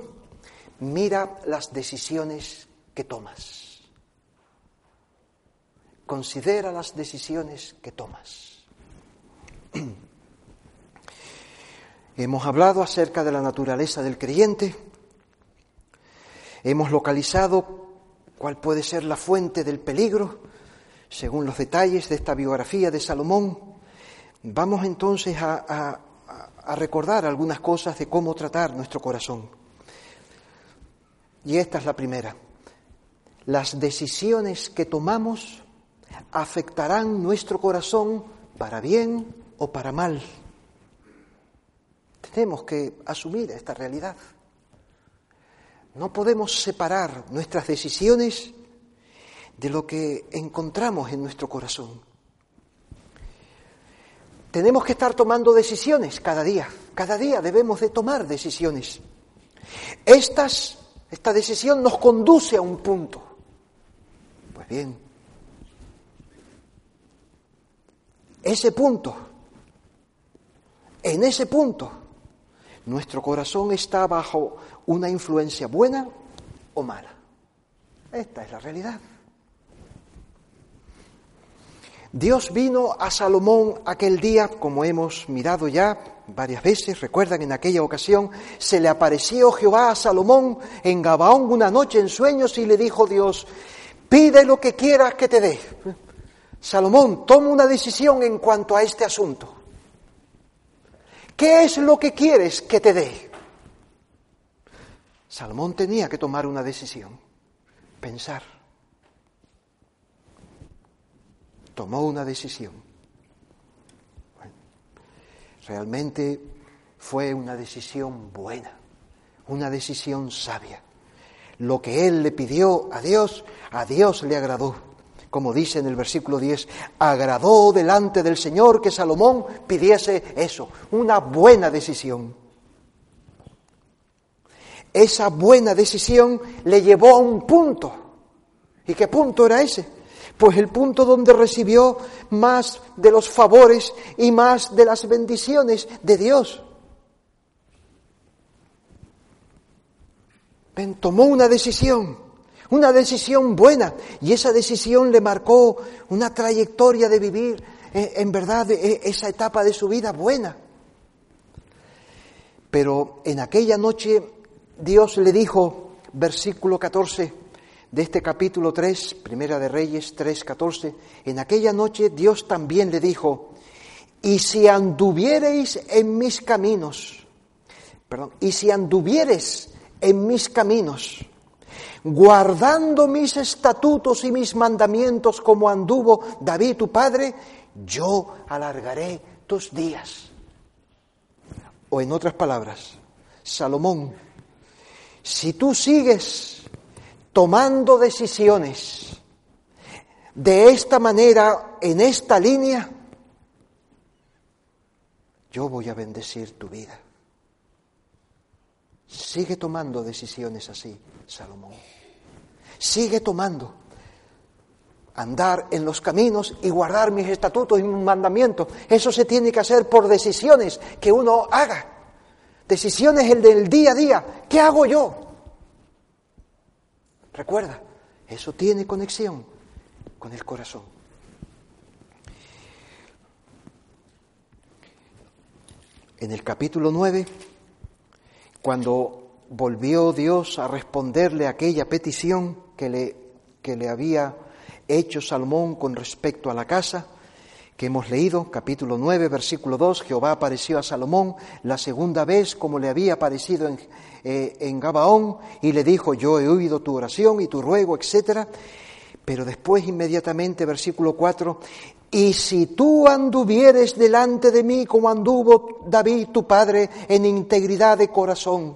mira las decisiones que tomas. Considera las decisiones que tomas. Hemos hablado acerca de la naturaleza del creyente, hemos localizado cuál puede ser la fuente del peligro, según los detalles de esta biografía de Salomón. Vamos entonces a, recordar algunas cosas de cómo tratar nuestro corazón. Y esta es la primera. Las decisiones que tomamos afectarán nuestro corazón para bien o para mal. Tenemos que asumir esta realidad. No podemos separar nuestras decisiones de lo que encontramos en nuestro corazón. Tenemos que estar tomando decisiones cada día. Cada día debemos de tomar decisiones. Esta decisión nos conduce a un punto. Pues bien, ese punto, en ese punto, nuestro corazón está bajo una influencia buena o mala. Esta es la realidad. Dios vino a Salomón aquel día, como hemos mirado ya varias veces, recuerdan en aquella ocasión, se le apareció Jehová a Salomón en Gabaón una noche en sueños y le dijo Dios, pide lo que quieras que te dé. Salomón, toma una decisión en cuanto a este asunto. ¿Qué es lo que quieres que te dé? Salomón tenía que tomar una decisión, pensar. Tomó una decisión. realmente fue una decisión buena, una decisión sabia. Lo que él le pidió a Dios, a Dios le agradó. Como dice en el versículo 10, agradó delante del Señor que Salomón pidiese eso, una buena decisión. Esa buena decisión le llevó a un punto. ¿Y qué punto era ese? Pues el punto donde recibió más de los favores y más de las bendiciones de Dios. tomó una decisión, una decisión buena, y esa decisión le marcó una trayectoria de vivir, eh, en verdad, eh, esa etapa de su vida buena. Pero en aquella noche Dios le dijo, versículo 14 de este capítulo 3, Primera de Reyes 3, 14, en aquella noche Dios también le dijo, y si anduviereis en mis caminos, perdón, y si anduvieres en mis caminos, guardando mis estatutos y mis mandamientos como anduvo David tu padre, yo alargaré tus días. O en otras palabras, Salomón, si tú sigues tomando decisiones de esta manera, en esta línea, yo voy a bendecir tu vida. Sigue tomando decisiones así, Salomón. Sigue tomando. Andar en los caminos y guardar mis estatutos y mis mandamientos. Eso se tiene que hacer por decisiones que uno haga. Decisiones el del día a día. ¿Qué hago yo? Recuerda, eso tiene conexión con el corazón. En el capítulo 9 cuando volvió Dios a responderle aquella petición que le, que le había hecho Salomón con respecto a la casa, que hemos leído, capítulo 9, versículo 2, Jehová apareció a Salomón la segunda vez como le había aparecido en, eh, en Gabaón y le dijo, yo he oído tu oración y tu ruego, etc. Pero después inmediatamente, versículo 4, y si tú anduvieres delante de mí como anduvo David tu padre en integridad de corazón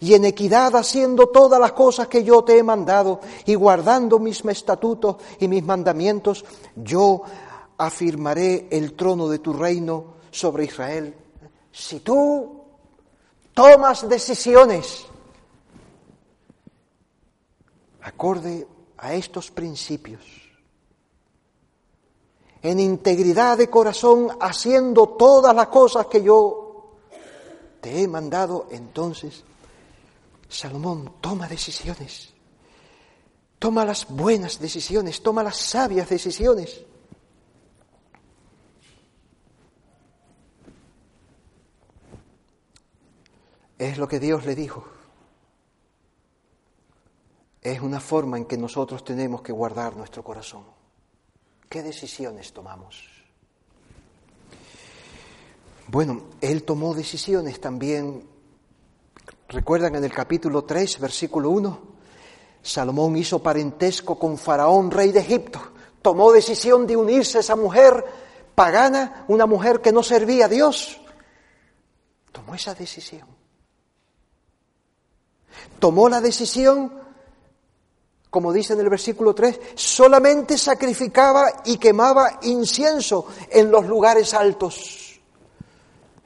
y en equidad haciendo todas las cosas que yo te he mandado y guardando mis estatutos y mis mandamientos, yo afirmaré el trono de tu reino sobre Israel. Si tú tomas decisiones acorde a estos principios, en integridad de corazón, haciendo todas las cosas que yo te he mandado, entonces, Salomón toma decisiones, toma las buenas decisiones, toma las sabias decisiones. Es lo que Dios le dijo. Es una forma en que nosotros tenemos que guardar nuestro corazón. ¿Qué decisiones tomamos? Bueno, él tomó decisiones también. Recuerdan en el capítulo 3, versículo 1, Salomón hizo parentesco con Faraón, rey de Egipto. Tomó decisión de unirse a esa mujer pagana, una mujer que no servía a Dios. Tomó esa decisión. Tomó la decisión como dice en el versículo 3, solamente sacrificaba y quemaba incienso en los lugares altos.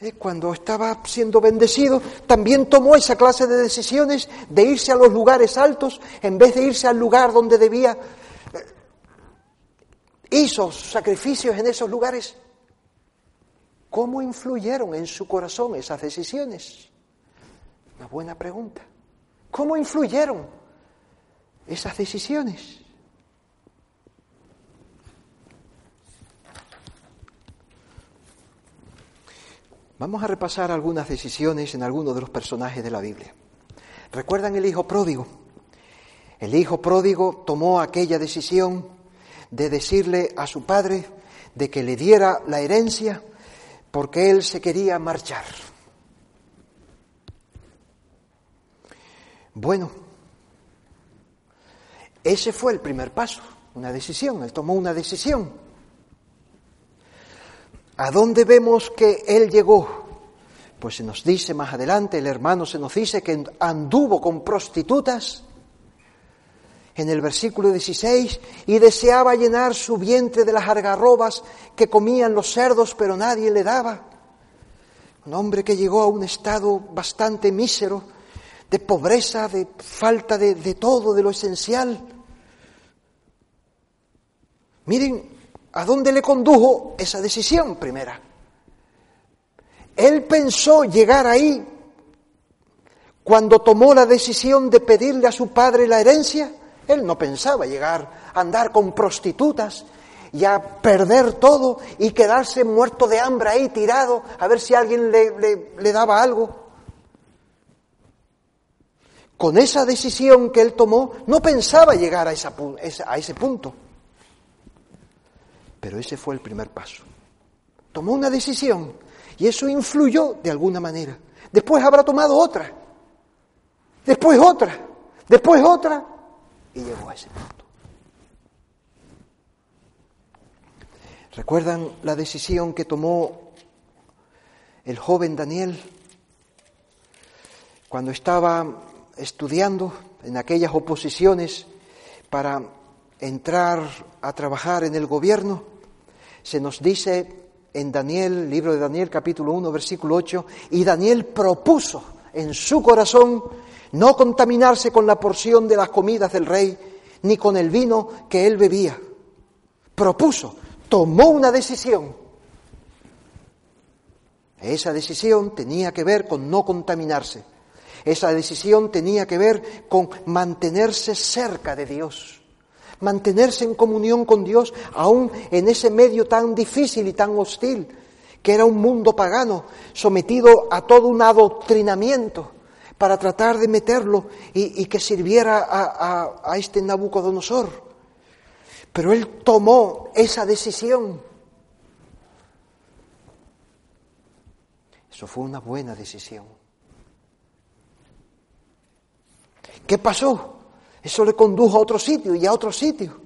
Eh, cuando estaba siendo bendecido, también tomó esa clase de decisiones de irse a los lugares altos en vez de irse al lugar donde debía. Eh, hizo sacrificios en esos lugares. ¿Cómo influyeron en su corazón esas decisiones? Una buena pregunta. ¿Cómo influyeron? Esas decisiones. Vamos a repasar algunas decisiones en algunos de los personajes de la Biblia. ¿Recuerdan el hijo pródigo? El hijo pródigo tomó aquella decisión de decirle a su padre de que le diera la herencia porque él se quería marchar. Bueno, ese fue el primer paso, una decisión, él tomó una decisión. ¿A dónde vemos que él llegó? Pues se nos dice más adelante, el hermano se nos dice que anduvo con prostitutas en el versículo 16 y deseaba llenar su vientre de las argarrobas que comían los cerdos, pero nadie le daba. Un hombre que llegó a un estado bastante mísero, de pobreza, de falta de, de todo, de lo esencial. Miren a dónde le condujo esa decisión primera. Él pensó llegar ahí cuando tomó la decisión de pedirle a su padre la herencia. Él no pensaba llegar a andar con prostitutas y a perder todo y quedarse muerto de hambre ahí tirado a ver si alguien le, le daba algo. Con esa decisión que él tomó, no pensaba llegar a, esa, a ese punto. Pero ese fue el primer paso. Tomó una decisión y eso influyó de alguna manera. Después habrá tomado otra, después otra, después otra, y llegó a ese punto. ¿Recuerdan la decisión que tomó el joven Daniel cuando estaba estudiando en aquellas oposiciones para entrar a trabajar en el gobierno? Se nos dice en Daniel, libro de Daniel capítulo 1, versículo 8, y Daniel propuso en su corazón no contaminarse con la porción de las comidas del rey, ni con el vino que él bebía. Propuso, tomó una decisión. Esa decisión tenía que ver con no contaminarse. Esa decisión tenía que ver con mantenerse cerca de Dios mantenerse en comunión con Dios, aún en ese medio tan difícil y tan hostil, que era un mundo pagano, sometido a todo un adoctrinamiento para tratar de meterlo y, que sirviera a, a este Nabucodonosor. Pero él tomó esa decisión. Eso fue una buena decisión. ¿Qué pasó? Eso le condujo a otro sitio y a otro sitio.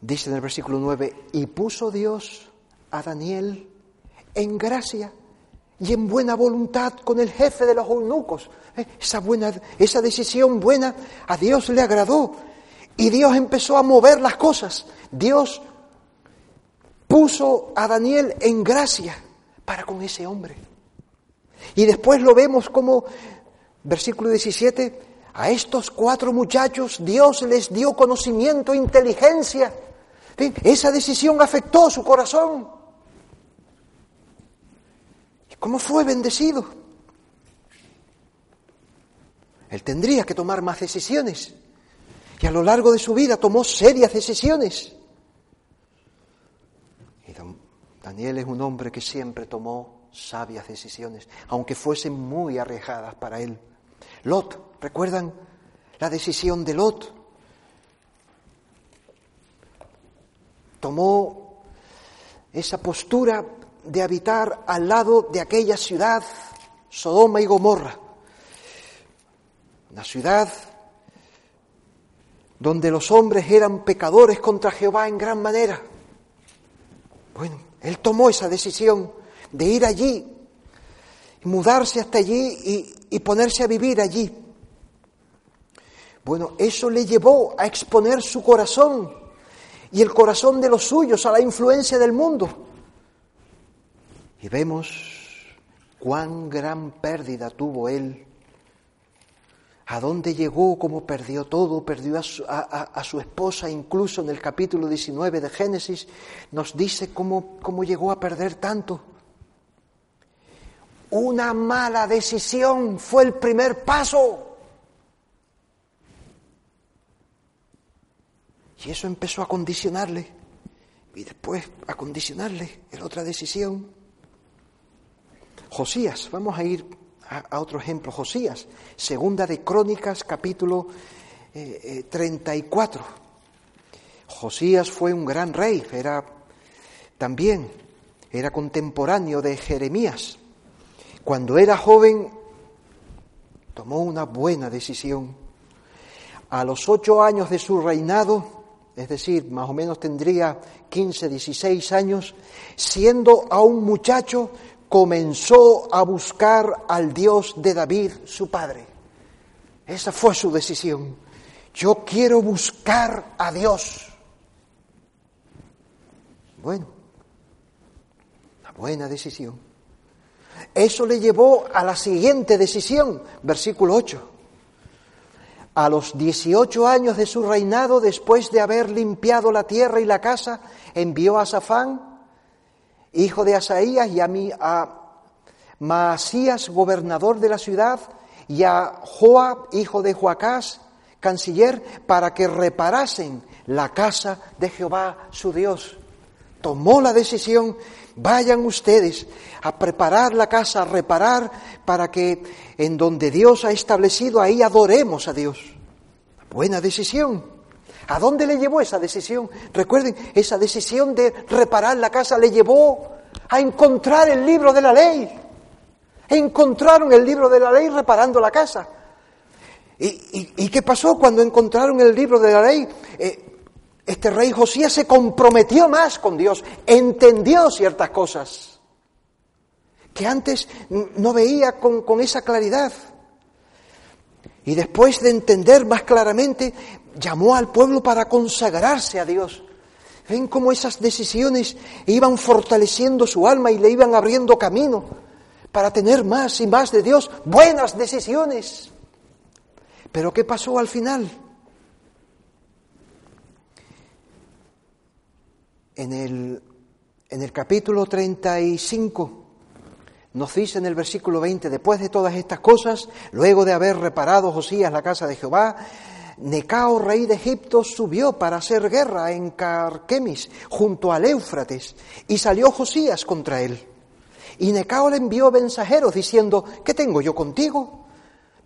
Dice en el versículo 9, y puso Dios a Daniel en gracia y en buena voluntad con el jefe de los eunucos. Eh, esa, buena, esa decisión buena a Dios le agradó y Dios empezó a mover las cosas. Dios puso a Daniel en gracia para con ese hombre. Y después lo vemos como, versículo 17, a estos cuatro muchachos Dios les dio conocimiento, inteligencia. Esa decisión afectó su corazón. ¿Y cómo fue bendecido? Él tendría que tomar más decisiones. Y a lo largo de su vida tomó serias decisiones. Y Daniel es un hombre que siempre tomó sabias decisiones, aunque fuesen muy arriesgadas para él. Lot, ¿recuerdan la decisión de Lot? Tomó esa postura de habitar al lado de aquella ciudad, Sodoma y Gomorra, una ciudad donde los hombres eran pecadores contra Jehová en gran manera. Bueno, él tomó esa decisión de ir allí, mudarse hasta allí y, ponerse a vivir allí. Bueno, eso le llevó a exponer su corazón y el corazón de los suyos a la influencia del mundo. Y vemos cuán gran pérdida tuvo él, a dónde llegó, cómo perdió todo, perdió a su, esposa, incluso en el capítulo 19 de Génesis nos dice cómo llegó a perder tanto. Una mala decisión fue el primer paso. Y eso empezó a condicionarle. Y después a condicionarle en otra decisión. Josías, vamos a ir a, otro ejemplo. Josías, segunda de Crónicas, capítulo 34. Eh, eh, Josías fue un gran rey, era también, era contemporáneo de Jeremías. Cuando era joven, tomó una buena decisión. A los ocho años de su reinado, es decir, más o menos tendría 15, 16 años, siendo aún muchacho, comenzó a buscar al Dios de David, su padre. Esa fue su decisión. Yo quiero buscar a Dios. Bueno, una buena decisión. Eso le llevó a la siguiente decisión, versículo 8. A los 18 años de su reinado, después de haber limpiado la tierra y la casa, envió a Safán, hijo de Asaías, y a, a Maasías, gobernador de la ciudad, y a Joab, hijo de Joacás, canciller, para que reparasen la casa de Jehová su Dios. Tomó la decisión, vayan ustedes a preparar la casa, a reparar, para que en donde Dios ha establecido, ahí adoremos a Dios. Buena decisión. ¿A dónde le llevó esa decisión? Recuerden, esa decisión de reparar la casa le llevó a encontrar el libro de la ley. Encontraron el libro de la ley reparando la casa. ¿Y, qué pasó cuando encontraron el libro de la ley? Eh, este rey Josías se comprometió más con Dios, entendió ciertas cosas que antes no veía con, con esa claridad. Y después de entender más claramente, llamó al pueblo para consagrarse a Dios. Ven cómo esas decisiones iban fortaleciendo su alma y le iban abriendo camino para tener más y más de Dios, buenas decisiones. Pero ¿qué pasó al final? En el, en el capítulo 35 nos dice en el versículo 20, después de todas estas cosas, luego de haber reparado Josías la casa de Jehová, Necao, rey de Egipto, subió para hacer guerra en Carquemis, junto al Éufrates, y salió Josías contra él. Y Necao le envió mensajeros diciendo, ¿qué tengo yo contigo,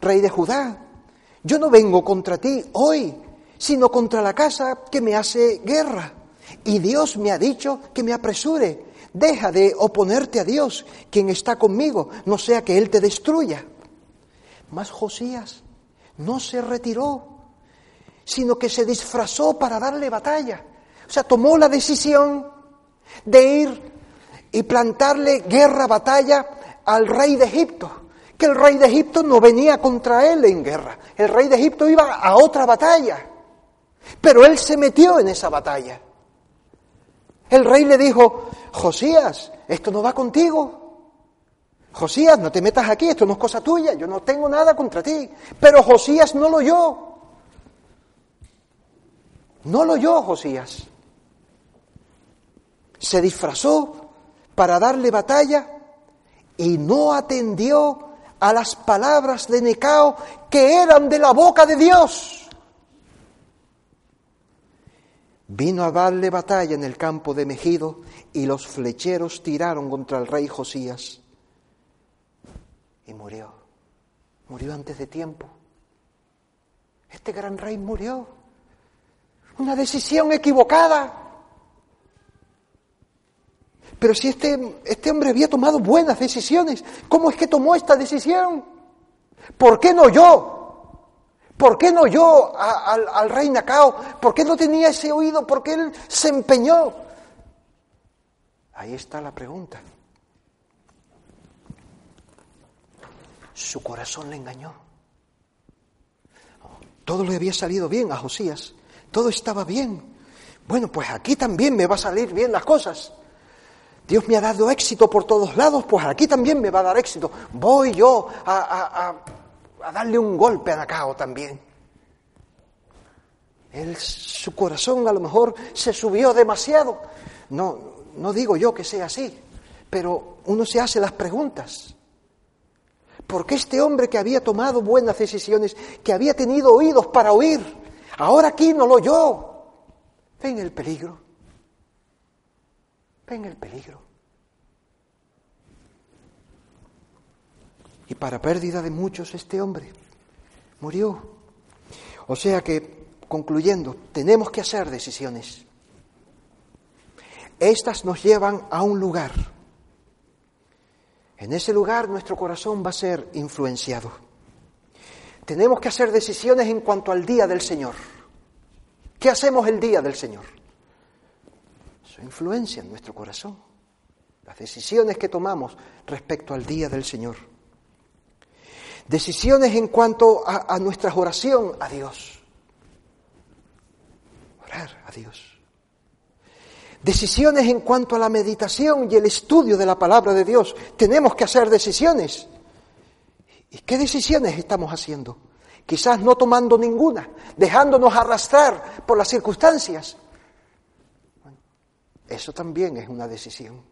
rey de Judá? Yo no vengo contra ti hoy, sino contra la casa que me hace guerra. Y Dios me ha dicho que me apresure. Deja de oponerte a Dios, quien está conmigo, no sea que Él te destruya. Mas Josías no se retiró, sino que se disfrazó para darle batalla. O sea, tomó la decisión de ir y plantarle guerra, batalla al rey de Egipto, que el rey de Egipto no venía contra él en guerra, el rey de Egipto iba a otra batalla, pero él se metió en esa batalla. El rey le dijo, Josías, esto no va contigo. Josías, no te metas aquí, esto no es cosa tuya, yo no tengo nada contra ti. Pero Josías no lo oyó. No lo oyó Josías. Se disfrazó para darle batalla y no atendió a las palabras de Necao que eran de la boca de Dios. Vino a darle batalla en el campo de Megido y los flecheros tiraron contra el rey Josías y murió. Murió antes de tiempo. Este gran rey murió. Una decisión equivocada. Pero si este, este hombre había tomado buenas decisiones, ¿cómo es que tomó esta decisión? ¿Por qué no yo? ¿Por qué no yo al, rey Nacao? ¿Por qué no tenía ese oído? ¿Por qué él se empeñó? Ahí está la pregunta. Su corazón le engañó. Todo le había salido bien a Josías. Todo estaba bien. Bueno, pues aquí también me va a salir bien las cosas. Dios me ha dado éxito por todos lados, pues aquí también me va a dar éxito. Voy yo a, darle un golpe a Nacao también. Él, su corazón a lo mejor se subió demasiado. No, no digo yo que sea así, pero uno se hace las preguntas. ¿Por qué este hombre que había tomado buenas decisiones, que había tenido oídos para oír, ahora aquí no lo oyó? Ven el peligro ven el peligro. Y para pérdida de muchos este hombre murió. O sea que, concluyendo, tenemos que hacer decisiones. Estas nos llevan a un lugar. En ese lugar nuestro corazón va a ser influenciado. Tenemos que hacer decisiones en cuanto al día del Señor. ¿Qué hacemos el día del Señor? Eso influencia en nuestro corazón, las decisiones que tomamos respecto al día del Señor. Decisiones en cuanto a, nuestra oración a Dios. Orar a Dios. Decisiones en cuanto a la meditación y el estudio de la palabra de Dios. Tenemos que hacer decisiones. ¿Y qué decisiones estamos haciendo? Quizás no tomando ninguna, dejándonos arrastrar por las circunstancias. Eso también es una decisión.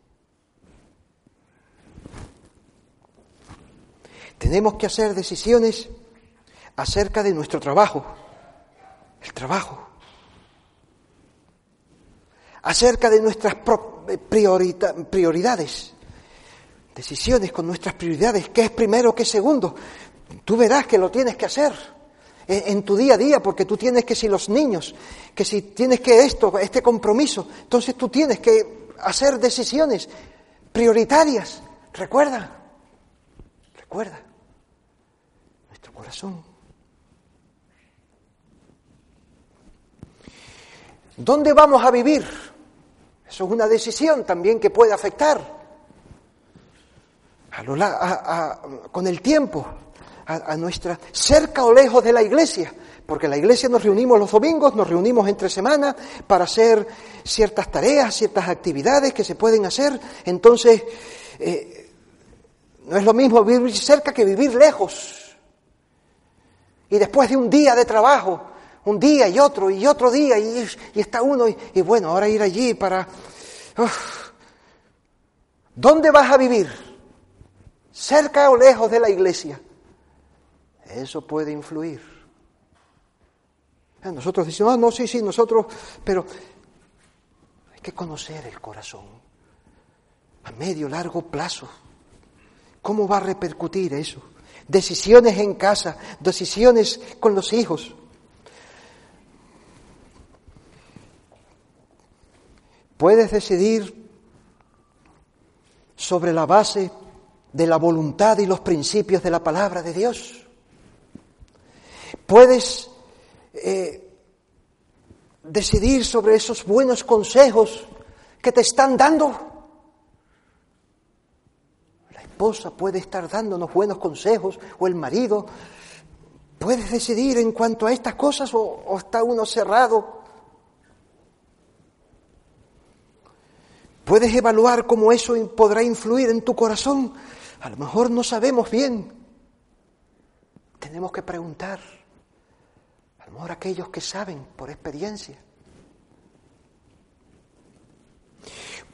Tenemos que hacer decisiones acerca de nuestro trabajo, el trabajo, acerca de nuestras eh, prioridades, decisiones con nuestras prioridades, qué es primero, qué es segundo. Tú verás que lo tienes que hacer en, tu día a día, porque tú tienes que, si los niños, que si tienes que esto, este compromiso, entonces tú tienes que hacer decisiones prioritarias. Recuerda, recuerda, corazón. ¿Dónde vamos a vivir? Eso es una decisión también que puede afectar con el tiempo a, nuestra, cerca o lejos de la iglesia, porque la iglesia nos reunimos los domingos, nos reunimos entre semanas para hacer ciertas tareas, ciertas actividades que se pueden hacer. Entonces, eh, no es lo mismo vivir cerca que vivir lejos. Y después de un día de trabajo, un día y otro y otro día, y, está uno, y, bueno, ahora ir allí para... ¿Dónde vas a vivir? ¿Cerca o lejos de la iglesia? Eso puede influir. Eh, nosotros decimos, ah, no, sí, sí, nosotros, pero hay que conocer el corazón a medio, largo plazo. ¿Cómo va a repercutir eso? Decisiones en casa, decisiones con los hijos. Puedes decidir sobre la base de la voluntad y los principios de la palabra de Dios. Puedes eh, decidir sobre esos buenos consejos que te están dando. Esposa puede estar dándonos buenos consejos o el marido. Puedes decidir en cuanto a estas cosas o, o está uno cerrado. Puedes evaluar cómo eso podrá influir en tu corazón. A lo mejor no sabemos bien. Tenemos que preguntar amor aquellos que saben por experiencia.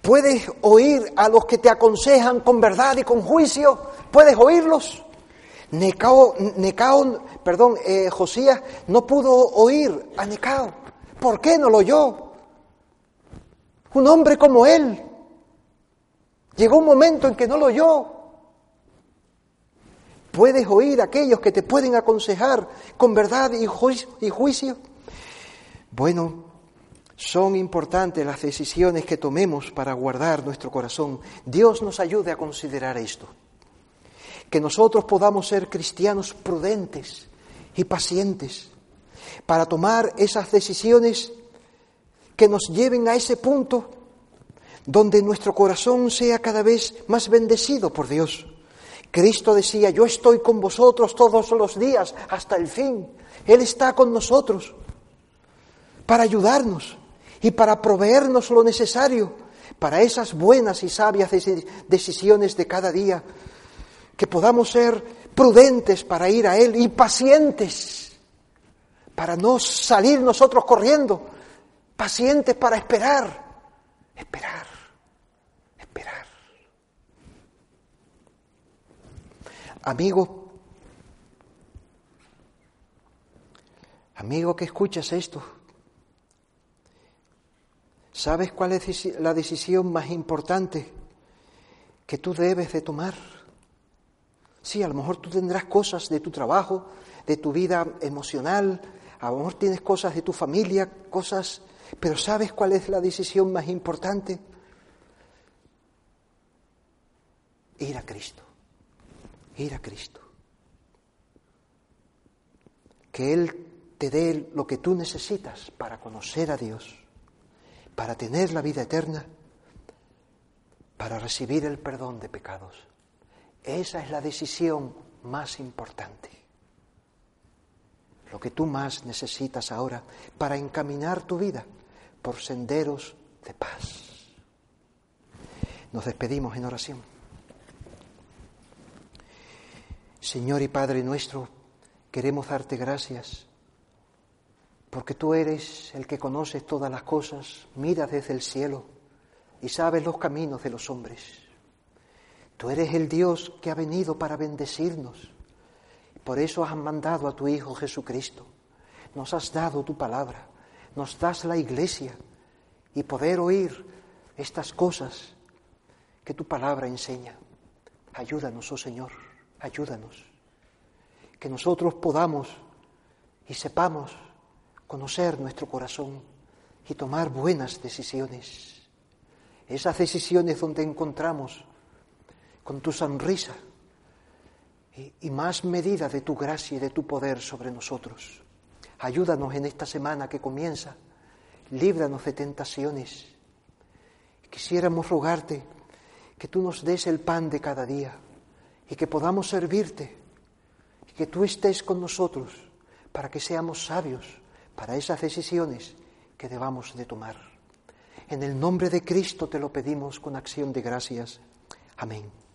Puedes oír a los que te aconsejan con verdad y con juicio. Puedes oírlos. Necao, Necao perdón, eh, Josías no pudo oír a Necao. ¿Por qué no lo oyó? Un hombre como él. Llegó un momento en que no lo oyó. ¿Puedes oír a aquellos que te pueden aconsejar con verdad y juicio? Bueno, son importantes las decisiones que tomemos para guardar nuestro corazón. Dios nos ayude a considerar esto. Que nosotros podamos ser cristianos prudentes y pacientes para tomar esas decisiones que nos lleven a ese punto donde nuestro corazón sea cada vez más bendecido por Dios Cristo decía, yo estoy con vosotros todos los días hasta el fin. Él está con nosotros para ayudarnos y para proveernos lo necesario para esas buenas y sabias decisiones de cada día. Que podamos ser prudentes para ir a Él y pacientes para no salir nosotros corriendo, pacientes para esperar, esperar. Amigo, amigo que escuchas esto, ¿sabes cuál es la decisión más importante que tú debes de tomar? Sí, a lo mejor tú tendrás cosas de tu trabajo, de tu vida emocional, a lo mejor tienes cosas de tu familia, cosas, pero ¿sabes cuál es la decisión más importante? Ir a Cristo ir a Cristo. Que Él te dé lo que tú necesitas para conocer a Dios, para tener la vida eterna, para recibir el perdón de pecados. Esa es la decisión más importante. Lo que tú más necesitas ahora para encaminar tu vida por senderos de paz. Nos despedimos en oración. Señor y Padre nuestro, queremos darte gracias porque tú eres el que conoces todas las cosas, miras desde el cielo y sabes los caminos de los hombres. Tú eres el Dios que ha venido para bendecirnos. Por eso has mandado a tu Hijo Jesucristo. Nos has dado tu palabra, nos das la iglesia y poder oír estas cosas que tu palabra enseña. Ayúdanos, oh Señor, ayúdanos. Que nosotros podamos y sepamos conocer nuestro corazón y tomar buenas decisiones. Esas decisiones donde encontramos con tu sonrisa y, más medida de tu gracia y de tu poder sobre nosotros. Ayúdanos en esta semana que comienza, líbranos de tentaciones. Quisiéramos rogarte que tú nos des el pan de cada día y que podamos servirte y que tú estés con nosotros para que seamos sabios para esas decisiones que debamos de tomar. En el nombre de Cristo te lo pedimos con acción de gracias. Amén.